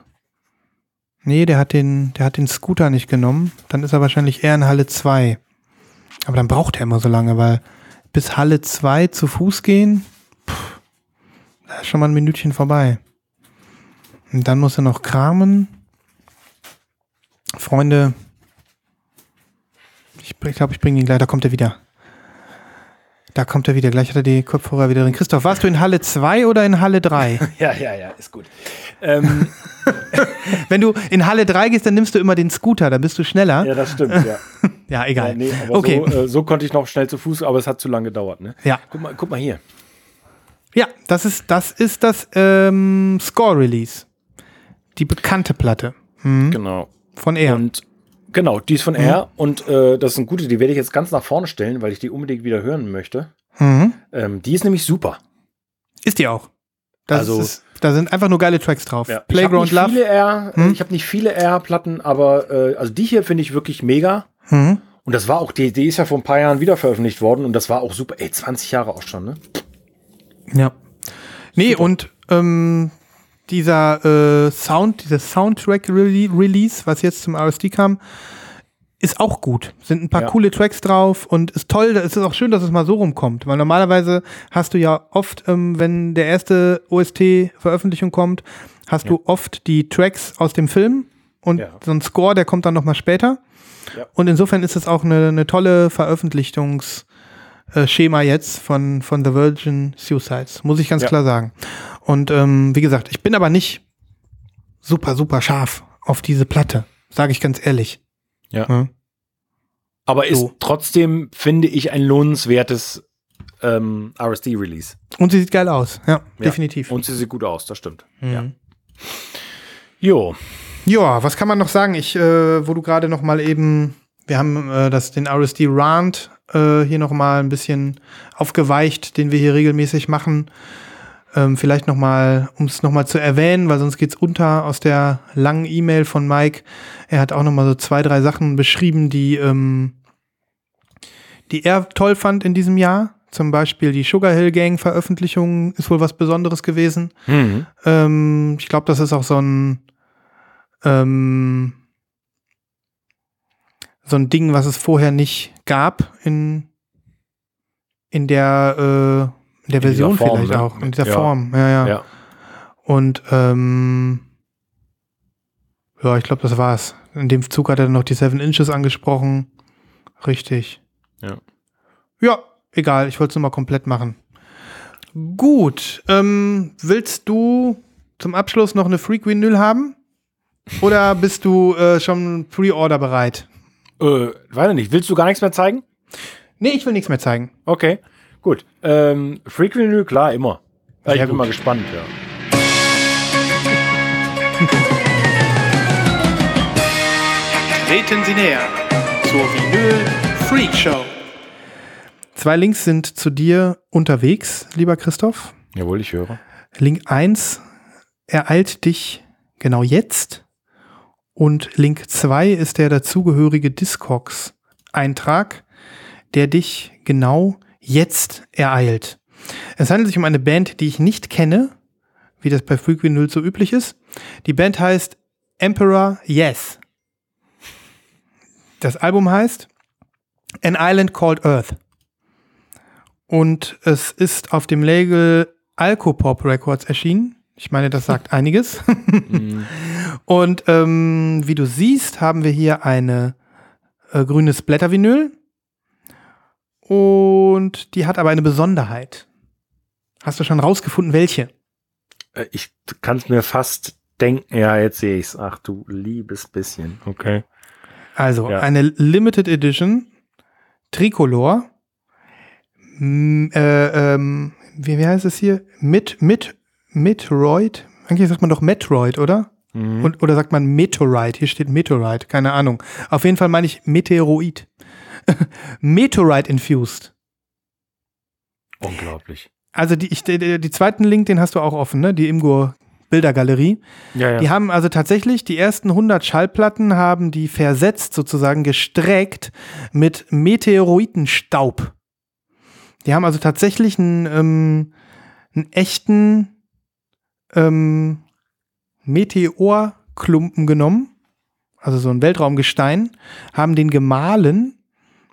Nee, der hat den, der hat den Scooter nicht genommen. Dann ist er wahrscheinlich eher in Halle 2. Aber dann braucht er immer so lange, weil bis Halle 2 zu Fuß gehen, pff, da ist schon mal ein Minütchen vorbei. Und dann muss er noch kramen. Freunde, ich glaube, ich, bringe ihn gleich. Da kommt er wieder. Da kommt er wieder. Gleich hat er die Kopfhörer wieder drin. Christoph, warst du in Halle 2 oder in Halle 3? (laughs) Ja, ja, ja, ist gut. Ähm, (laughs) Wenn du in Halle 3 gehst, dann nimmst du immer den Scooter, dann bist du schneller. ja, das stimmt, ja. Ja, egal. ja nee, aber okay. so, äh, so konnte ich noch schnell zu Fuß, aber es hat zu lange gedauert, ne? Ja. Guck mal, guck mal hier. Ja, das ist das, ist das ähm, Score-Release. Die bekannte Platte. Mhm. Genau. Von er. Und genau, die ist von Mhm. R und äh, das ist eine gute, die werde ich jetzt ganz nach vorne stellen, weil ich die unbedingt wieder hören möchte. Mhm. Ähm, die ist nämlich super. Ist die auch. Das Also- ist, da sind einfach nur geile Tracks drauf. Ja. Playground ich habe nicht Love. viele R, Hm? ich habe nicht viele R-Platten, aber äh, also die hier finde ich wirklich mega. Mhm. Und das war auch, die, die ist ja vor ein paar Jahren wieder veröffentlicht worden und das war auch super. Ey, 20 Jahre auch schon, ne? Ja. Nee, und ähm, dieser äh, Sound, dieses Soundtrack-Release, was jetzt zum RSD kam, ist auch gut. Sind ein paar Ja. coole Tracks drauf und ist toll. Es ist auch schön, dass es mal so rumkommt, weil normalerweise hast du ja oft, ähm, wenn der erste OST-Veröffentlichung kommt, hast Ja. du oft die Tracks aus dem Film und Ja. so ein Score, der kommt dann noch mal später. Ja. Und insofern ist es auch eine, eine tolle Veröffentlichungsschema jetzt von, von The Virgin Suicides, muss ich ganz Ja. klar sagen. Und ähm, wie gesagt, ich bin aber nicht super, super scharf auf diese Platte, sage ich ganz ehrlich. Ja. Ja. Aber ist So. trotzdem, finde ich, ein lohnenswertes ähm, RSD-Release. Und sie sieht geil aus. Ja, Ja. definitiv. Und sie sieht gut aus, das stimmt. Mhm. Ja. Jo. Ja, was kann man noch sagen? Ich, äh, wo du gerade noch mal eben, wir haben äh, das, den RSD Rant äh, hier noch mal ein bisschen aufgeweicht, den wir hier regelmäßig machen. Ähm, vielleicht noch mal, um es noch mal zu erwähnen, weil sonst geht's unter aus der langen E-Mail von Mike. Er hat auch noch mal so zwei, drei Sachen beschrieben, die, ähm, die er toll fand in diesem Jahr. Zum Beispiel die Sugar Hill Gang Veröffentlichung ist wohl was Besonderes gewesen. Mhm. Ähm, ich glaube, das ist auch so ein ähm, so ein Ding, was es vorher nicht gab in in der äh, in der In Version Form, vielleicht ne? auch in dieser Ja. Form. Ja, ja. Ja. Und ähm, ja, ich glaube, das war's. In dem Zug hat er dann noch die Seven Inches angesprochen. Richtig. Ja. Ja, egal. Ich wollte es nur mal komplett machen. Gut. Ähm, willst du zum Abschluss noch eine Freak Vinyl haben? Oder bist du äh, schon Pre-Order bereit? Äh, weiß ich nicht. Willst du gar nichts mehr zeigen? Nee, ich will nichts mehr zeigen. Okay, gut. Ähm, Freak Vinyl, klar, immer. Ja, ich Sehr bin gut. mal gespannt, ja. (laughs) Treten Sie näher zur Vinyl Freak Show. Zwei Links sind zu dir unterwegs, lieber Christoph. Jawohl, ich höre. Link 1 ereilt dich genau jetzt. Und Link 2 ist der dazugehörige Discogs-Eintrag, der dich genau jetzt ereilt. Es handelt sich um eine Band, die ich nicht kenne, wie das bei Freak Vinyl so üblich ist. Die Band heißt Emperor Yes. Das Album heißt An Island Called Earth. Und es ist auf dem Label Alcopop Records erschienen. Ich meine, das sagt einiges. Mhm. (laughs) Und ähm, wie du siehst, haben wir hier eine äh, grüne Splatter-Vinyl. Und die hat aber eine Besonderheit. Hast du schon rausgefunden, welche? Äh, Ich kann es mir fast denken. Ja, jetzt sehe ich's. Ach du liebes bisschen. Okay. Also Ja. eine Limited Edition Tricolor. M äh, ähm, wie, wie heißt es hier? Mit, mit, Metroid? Eigentlich sagt man doch Metroid, oder? Mhm. Und, oder sagt man Meteorite? Hier steht Meteorite, keine Ahnung. Auf jeden Fall meine ich Meteoroid. (laughs) Meteorite infused. Unglaublich. Also die, ich, die, die zweiten Link, den hast du auch offen, ne? Die Imgur Bildergalerie. Ja, ja. Die haben also tatsächlich die ersten 100 Schallplatten haben die versetzt sozusagen gestreckt mit Meteoritenstaub. Die haben also tatsächlich einen, ähm, einen echten ähm, Meteorklumpen genommen, also so ein Weltraumgestein, haben den gemahlen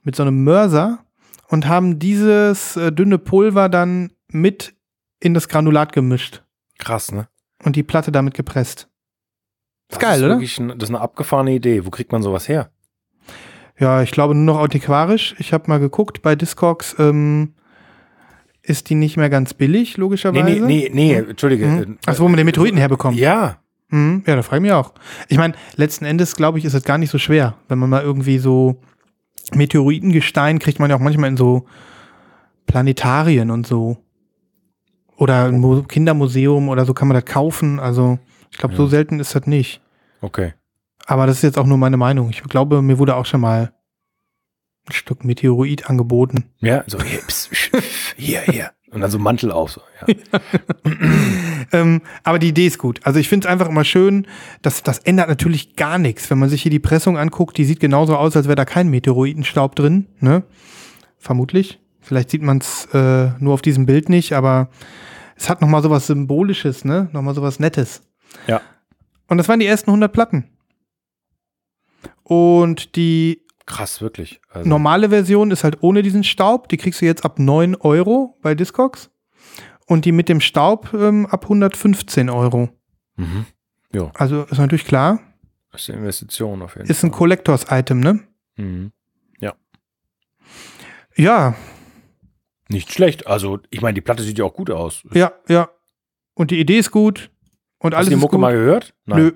mit so einem Mörser und haben dieses äh, dünne Pulver dann mit in das Granulat gemischt Krass, ne? und die Platte damit gepresst. Das geil, ist oder? Ein, das ist eine abgefahrene Idee. Wo kriegt man sowas her? Ja, ich glaube nur noch antiquarisch. Ich habe mal geguckt, bei Discogs ähm, ist die nicht mehr ganz billig, Nee, logischerweise. nee, nee, nee, entschuldige. Mhm. Äh, Achso, wo man den Meteoriten herbekommt. Ja. Mhm. Ja, da frage ich mich auch. Ich meine, letzten Endes, glaube ich, ist es gar nicht so schwer, wenn man mal irgendwie so Meteoritengestein kriegt man ja auch manchmal in so Planetarien und so. Oder ein Mu Kindermuseum oder so kann man das kaufen. Also, ich glaube, so Ja. selten ist das nicht. Okay. Aber das ist jetzt auch nur meine Meinung. Ich glaube, mir wurde auch schon mal Stück Meteorit angeboten. Ja, so hier, pss, hier, hier. Und dann so Mantel auf. So, ja. (laughs) Ähm, aber die Idee ist gut. Also ich finde es einfach immer schön, dass das ändert natürlich gar nichts. Wenn man sich hier die Pressung anguckt, die sieht genauso aus, als wäre da kein Meteoritenstaub drin. Ne? Vermutlich. Vielleicht sieht man es äh, nur auf diesem Bild nicht, aber es hat nochmal sowas Symbolisches, ne? Nochmal sowas Nettes. Ja. Und das waren die ersten 100 Platten. Und die Krass, wirklich. Also, normale Version ist halt ohne diesen Staub. Die kriegst du jetzt ab 9 Euro bei Discogs. Und die mit dem Staub ähm, ab 115 Euro. Mhm. Also ist natürlich klar, Das ist eine Investition auf jeden ist ein Fall. Collectors-Item, ne? Mhm. Ja, Nicht schlecht. Also, ich meine, die Platte sieht ja auch gut aus. ja, ja. Und die Idee ist gut. Und Hast alles du die ist Mucke gut. mal gehört? Nö,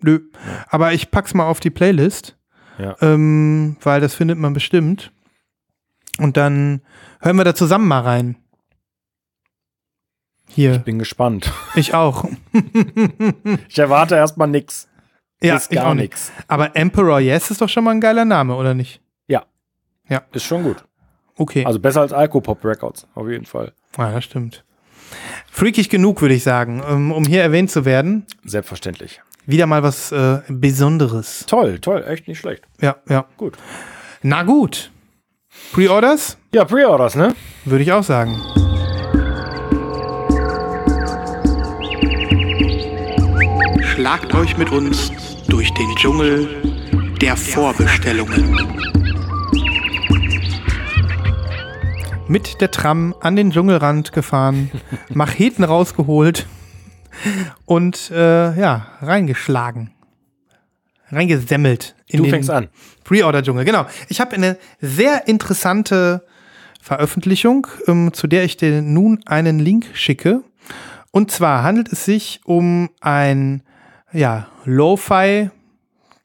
nö. Aber ich pack's mal auf die Playlist. Ja. ähm, weil das findet man bestimmt. Und dann hören wir da zusammen mal rein. Hier, Bin gespannt. ich auch. (laughs) Ich erwarte erstmal nix. ja, Ist ich gar nix. Aber Emperor Yes ist doch schon mal ein geiler Name, oder nicht? Ist schon gut. Okay. Also besser als Alcopop Records, auf jeden Fall. ja, das stimmt. Freakig genug, würde ich sagen, ähm, um hier erwähnt zu werden. Selbstverständlich. Wieder mal was äh, Besonderes. Toll, toll, echt nicht schlecht. Ja, ja. Gut. Na gut. Pre-Orders? Ja, Pre-Orders, ne? Würde ich auch sagen. Schlagt euch mit uns durch den Dschungel der Vorbestellungen. Mit der Tram an den Dschungelrand gefahren, Macheten rausgeholt und äh, ja, reingeschlagen. Reingesemmelt. In Du den fängst an. Pre-Order-Dschungel, genau. Ich habe eine sehr interessante Veröffentlichung, ähm, zu der ich dir nun einen Link schicke. Und zwar handelt es sich um ein ja, Lo-Fi,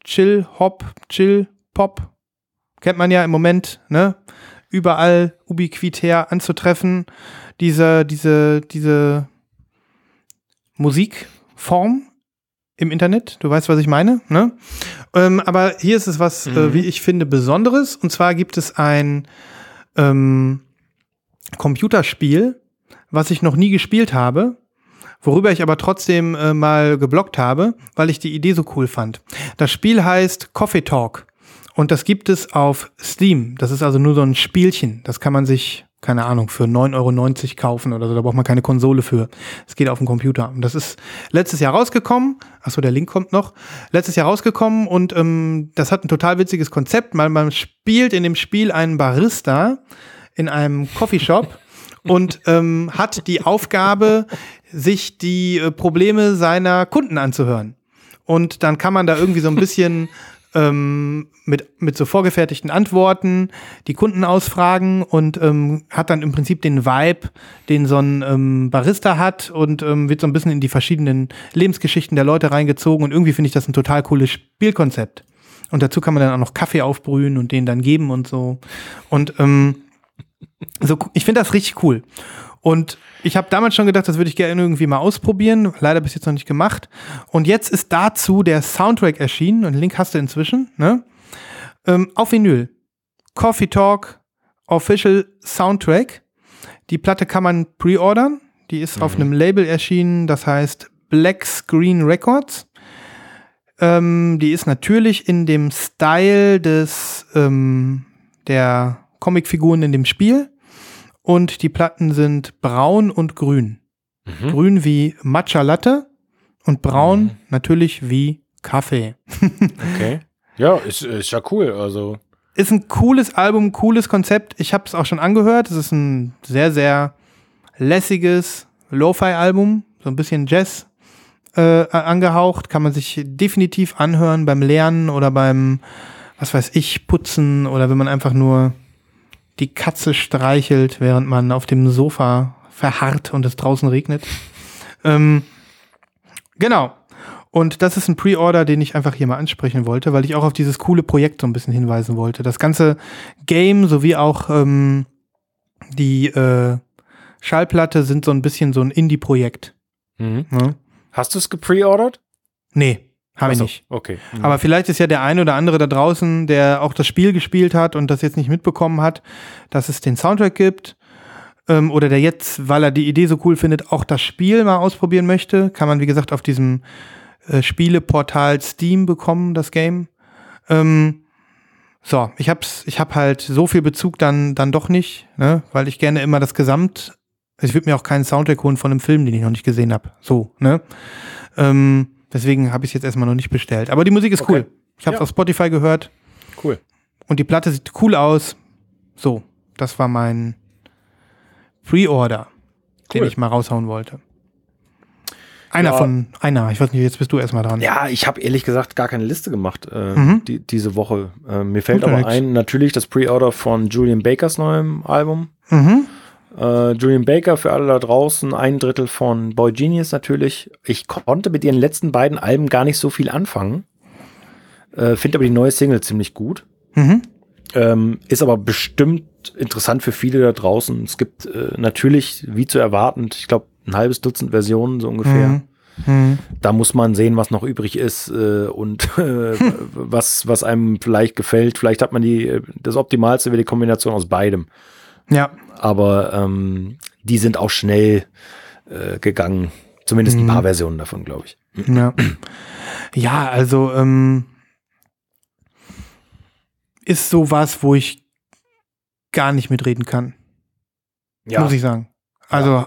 Chill, Hop, Chill, Pop. Kennt man ja im Moment, ne? Überall ubiquitär anzutreffen. Diese, diese, diese Musikform im Internet. Du weißt, was ich meine, ne? Ähm, aber hier ist es was, äh, wie ich finde, Besonderes. Und zwar gibt es ein ähm, Computerspiel, was ich noch nie gespielt habe, worüber ich aber trotzdem äh, mal geblockt habe, weil ich die Idee so cool fand. Das Spiel heißt Coffee Talk und das gibt es auf Steam. Das ist also nur so ein Spielchen. Das kann man sich, keine Ahnung, für 9,90 Euro kaufen oder so. Da braucht man keine Konsole für. Es geht auf dem Computer. Und das ist letztes Jahr rausgekommen. Achso, der Link kommt noch. Letztes Jahr rausgekommen und ähm, das hat ein total witziges Konzept, weil man spielt in dem Spiel einen Barista in einem Coffeeshop (laughs) und ähm, hat die Aufgabe, sich die äh, Probleme seiner Kunden anzuhören. Und dann kann man da irgendwie so ein bisschen (laughs) ähm, mit, mit so vorgefertigten Antworten die Kunden ausfragen und ähm, hat dann im Prinzip den Vibe, den so ein ähm, Barista hat und ähm, wird so ein bisschen in die verschiedenen Lebensgeschichten der Leute reingezogen und irgendwie finde ich das ein total cooles Spielkonzept. Und dazu kann man dann auch noch Kaffee aufbrühen und den dann geben und so. Und ähm, so, ich finde das richtig cool. Und ich habe damals schon gedacht, das würde ich gerne irgendwie mal ausprobieren. Leider bis jetzt noch nicht gemacht. Und jetzt ist dazu der Soundtrack erschienen. Und den Link hast du inzwischen. Ne? Ähm, auf Vinyl. Coffee Talk Official Soundtrack. Die Platte kann man pre-ordern. Die ist auf einem Label erschienen, das heißt Black Screen Records. Ähm, die ist natürlich in dem Style des ähm, der Comicfiguren in dem Spiel. Und die Platten sind braun und grün. Grün wie Matcha Latte und braun natürlich wie Kaffee. (laughs) Okay. Ja, ist, ist ja cool. Also, Ist ein cooles Album, cooles Konzept. Ich habe es auch schon angehört. Es ist ein sehr, sehr lässiges Lo-Fi-Album. So ein bisschen Jazz äh, angehaucht. Kann man sich definitiv anhören beim Lernen oder beim, was weiß ich, Putzen oder wenn man einfach nur die Katze streichelt, während man auf dem Sofa verharrt und es draußen regnet. Ähm, genau. Und das ist ein Pre-Order, den ich einfach hier mal ansprechen wollte, weil ich auch auf dieses coole Projekt so ein bisschen hinweisen wollte. Das ganze Game sowie auch ähm, die äh, Schallplatte sind so ein bisschen so ein Indie-Projekt. mhm. Ne? hast du es gepreordert? Nee, habe ich so, nicht. Okay. Mhm. Aber vielleicht ist ja der ein oder andere da draußen, der auch das Spiel gespielt hat und das jetzt nicht mitbekommen hat, dass es den Soundtrack gibt. Ähm, oder der jetzt, weil er die Idee so cool findet, auch das Spiel mal ausprobieren möchte. Kann man, wie gesagt, auf diesem äh, Spieleportal Steam bekommen, das Game. Ähm, so, ich hab's, ich hab halt so viel Bezug dann, dann doch nicht, ne? weil ich gerne immer das Gesamt. Ich würde mir auch keinen Soundtrack holen von einem Film, den ich noch nicht gesehen habe. So, ne? Ähm, deswegen habe ich es jetzt erstmal noch nicht bestellt. Aber die Musik ist Okay. cool. Ich habe es Ja. auf Spotify gehört cool. und die Platte sieht cool aus. So, das war mein Pre-Order, den Cool. ich mal raushauen wollte. Einer Ja. von, einer, ich weiß nicht, jetzt bist du erstmal dran. Ja, ich habe ehrlich gesagt gar keine Liste gemacht äh, Mhm. die, diese Woche. Äh, mir fällt ja aber nix. ein, natürlich das Pre-Order von Julian Bakers neuem Album. Mhm. Äh, Julian Baker für alle da draußen, ein Drittel von Boy Genius natürlich. Ich konnte mit ihren letzten beiden Alben gar nicht so viel anfangen. Äh, Finde aber die neue Single ziemlich gut. Mhm. Ähm, ist aber bestimmt interessant für viele da draußen. Es gibt äh, natürlich, wie zu erwarten, ich glaube, ein halbes Dutzend Versionen so ungefähr. Mhm. Mhm. Da muss man sehen, was noch übrig ist äh, und (laughs) äh, (laughs) was, was einem vielleicht gefällt. Vielleicht hat man die, äh, das Optimalste wäre die Kombination aus beidem. Ja. Aber ähm, die sind auch schnell äh, gegangen. Zumindest ein Mhm. paar Versionen davon, glaube ich. Ja. Ja, also ähm, ist sowas, wo ich gar nicht mitreden kann, muss ich sagen. Also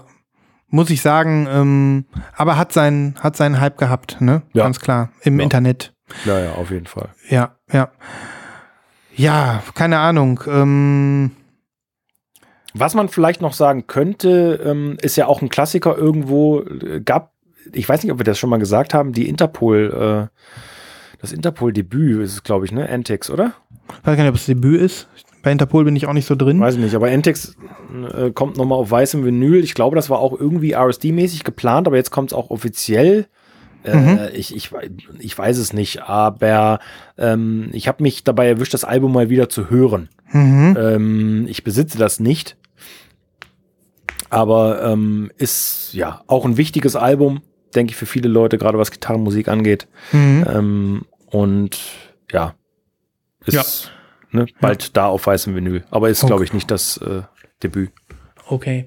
muss ich sagen, ähm, aber hat seinen, hat seinen Hype gehabt, ne? Ja. Ganz klar. Im Ja. Internet. ja, ja, auf jeden Fall. Ja, ja. Ja, keine Ahnung. Ähm, Was man vielleicht noch sagen könnte, ähm, ist ja auch ein Klassiker irgendwo, äh, gab, ich weiß nicht, ob wir das schon mal gesagt haben, die Interpol, äh, das Interpol-Debüt ist es, glaube ich, ne? Antex, oder? weiß gar nicht, ob es Debüt ist. Bei Interpol bin ich auch nicht so drin. Weiß ich nicht, aber Antex äh, kommt nochmal auf weißem Vinyl. Ich glaube, das war auch irgendwie RSD-mäßig geplant, aber jetzt kommt es auch offiziell. Äh, Mhm. ich, ich, ich weiß es nicht, aber ähm, ich habe mich dabei erwischt, das Album mal wieder zu hören. Mhm. Ähm, ich besitze das nicht. Aber ähm, ist ja auch ein wichtiges Album, denke ich, für viele Leute, gerade was Gitarrenmusik angeht. Mhm. Ähm, und ja, ist ne, bald da auf weißem Vinyl. Aber ist, Okay. glaube ich, nicht das äh, Debüt. Okay.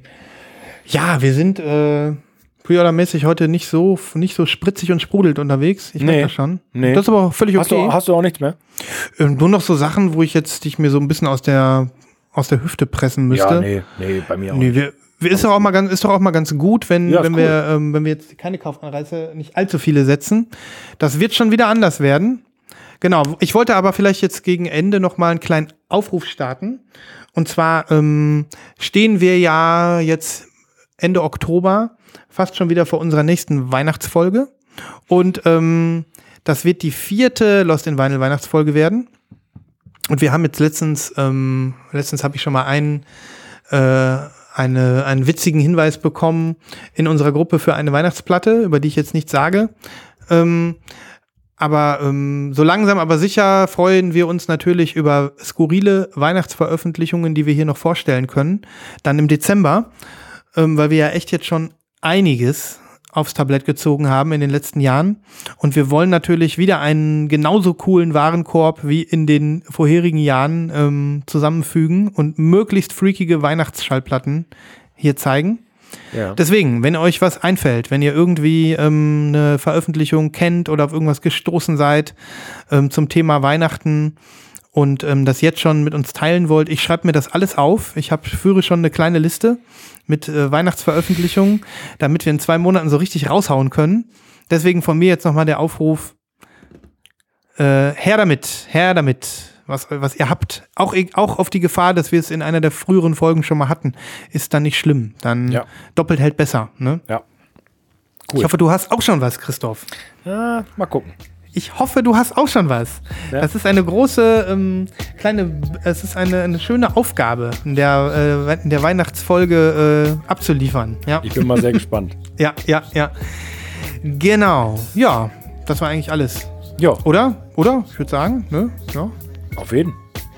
Ja, wir sind äh, pre-order-mäßig heute nicht so, nicht so spritzig und sprudelt unterwegs. Ich Nee. merke das schon. Nee. Das ist aber auch völlig Hast, okay. du, hast du auch nichts mehr? Ähm, nur noch so Sachen, wo ich jetzt dich mir so ein bisschen aus der, aus der Hüfte pressen müsste. Ja, nee, nee, bei mir auch. Nee, nicht. wir ist, doch auch mal ganz, ist doch auch mal ganz gut, wenn, Ja, wenn, wir, ähm, wenn wir jetzt keine Kaufanreize nicht allzu viele setzen. Das wird schon wieder anders werden. Genau, ich wollte aber vielleicht jetzt gegen Ende noch mal einen kleinen Aufruf starten. Und zwar ähm, stehen wir ja jetzt Ende Oktober fast schon wieder vor unserer nächsten Weihnachtsfolge. Und ähm, das wird die vierte Lost in Vinyl Weihnachtsfolge werden. Und wir haben jetzt letztens, ähm, letztens habe ich schon mal einen, äh, eine, einen witzigen Hinweis bekommen in unserer Gruppe für eine Weihnachtsplatte, über die ich jetzt nichts sage. Ähm, aber ähm, so langsam aber sicher freuen wir uns natürlich über skurrile Weihnachtsveröffentlichungen, die wir hier noch vorstellen können. Dann im Dezember, ähm, weil wir ja echt jetzt schon einiges aufs Tablett gezogen haben in den letzten Jahren. Und wir wollen natürlich wieder einen genauso coolen Warenkorb wie in den vorherigen Jahren ähm, zusammenfügen und möglichst freakige Weihnachtsschallplatten hier zeigen. Ja. Deswegen, wenn euch was einfällt, wenn ihr irgendwie ähm, eine Veröffentlichung kennt oder auf irgendwas gestoßen seid ähm, zum Thema Weihnachten und ähm, das jetzt schon mit uns teilen wollt, ich schreibe mir das alles auf. Ich hab, führe schon eine kleine Liste mit äh, Weihnachtsveröffentlichungen, damit wir in zwei Monaten so richtig raushauen können. Deswegen von mir jetzt nochmal der Aufruf, äh, her damit, her damit, was, was ihr habt. Auch, e- auch auf die Gefahr, dass wir es in einer der früheren Folgen schon mal hatten, ist dann nicht schlimm. Dann Ja. doppelt hält besser. Ne? ja. Ich hoffe, du hast auch schon was, Christoph. ja. Mal gucken. Ich hoffe, du hast auch schon was. Ja. Das ist eine große, ähm, kleine, es ist eine, eine schöne Aufgabe, in der, äh, in der Weihnachtsfolge äh, abzuliefern. Ja. Ich bin mal sehr gespannt. (laughs) ja, ja, ja. Genau. Ja, das war eigentlich alles. Ja, Oder? Oder? Ich würde sagen, ne? Ja. auf jeden.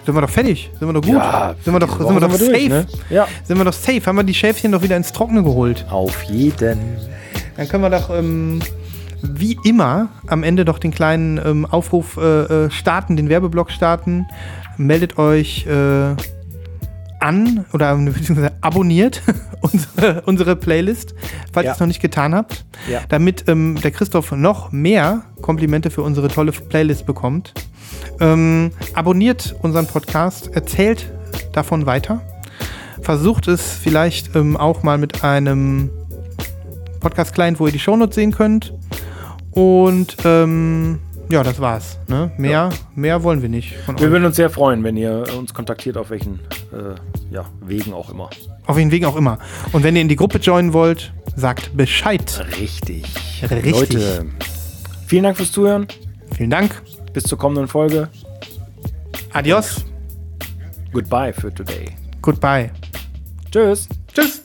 Sind wir doch fertig? Sind wir doch gut? Ja, sind wir doch, sind wir doch safe? durch, ne? Ja. Sind wir doch safe? Haben wir die Schäfchen doch wieder ins Trockene geholt? Auf jeden. Dann können wir doch ähm, wie immer am Ende doch den kleinen ähm, Aufruf äh, äh, starten, den Werbeblock starten. Meldet euch äh, an oder beziehungsweise abonniert (laughs) unsere, unsere Playlist, falls Ja. ihr es noch nicht getan habt, Ja. damit ähm, der Christoph noch mehr Komplimente für unsere tolle Playlist bekommt. Ähm, abonniert unseren Podcast, erzählt davon weiter. Versucht es vielleicht ähm, auch mal mit einem Podcast-Client, wo ihr die Shownotes sehen könnt. Und ähm, ja, das war's. Ne? Mehr, mehr wollen wir nicht Wir würden uns sehr freuen, wenn ihr uns kontaktiert, auf welchen äh, ja, Wegen auch immer. Auf welchen Wegen auch immer. Und wenn ihr in die Gruppe joinen wollt, sagt Bescheid. Richtig. Richtig. Leute, vielen Dank fürs Zuhören. Vielen Dank. Bis zur kommenden Folge. Adios. Goodbye für today. Goodbye. Tschüss. Tschüss.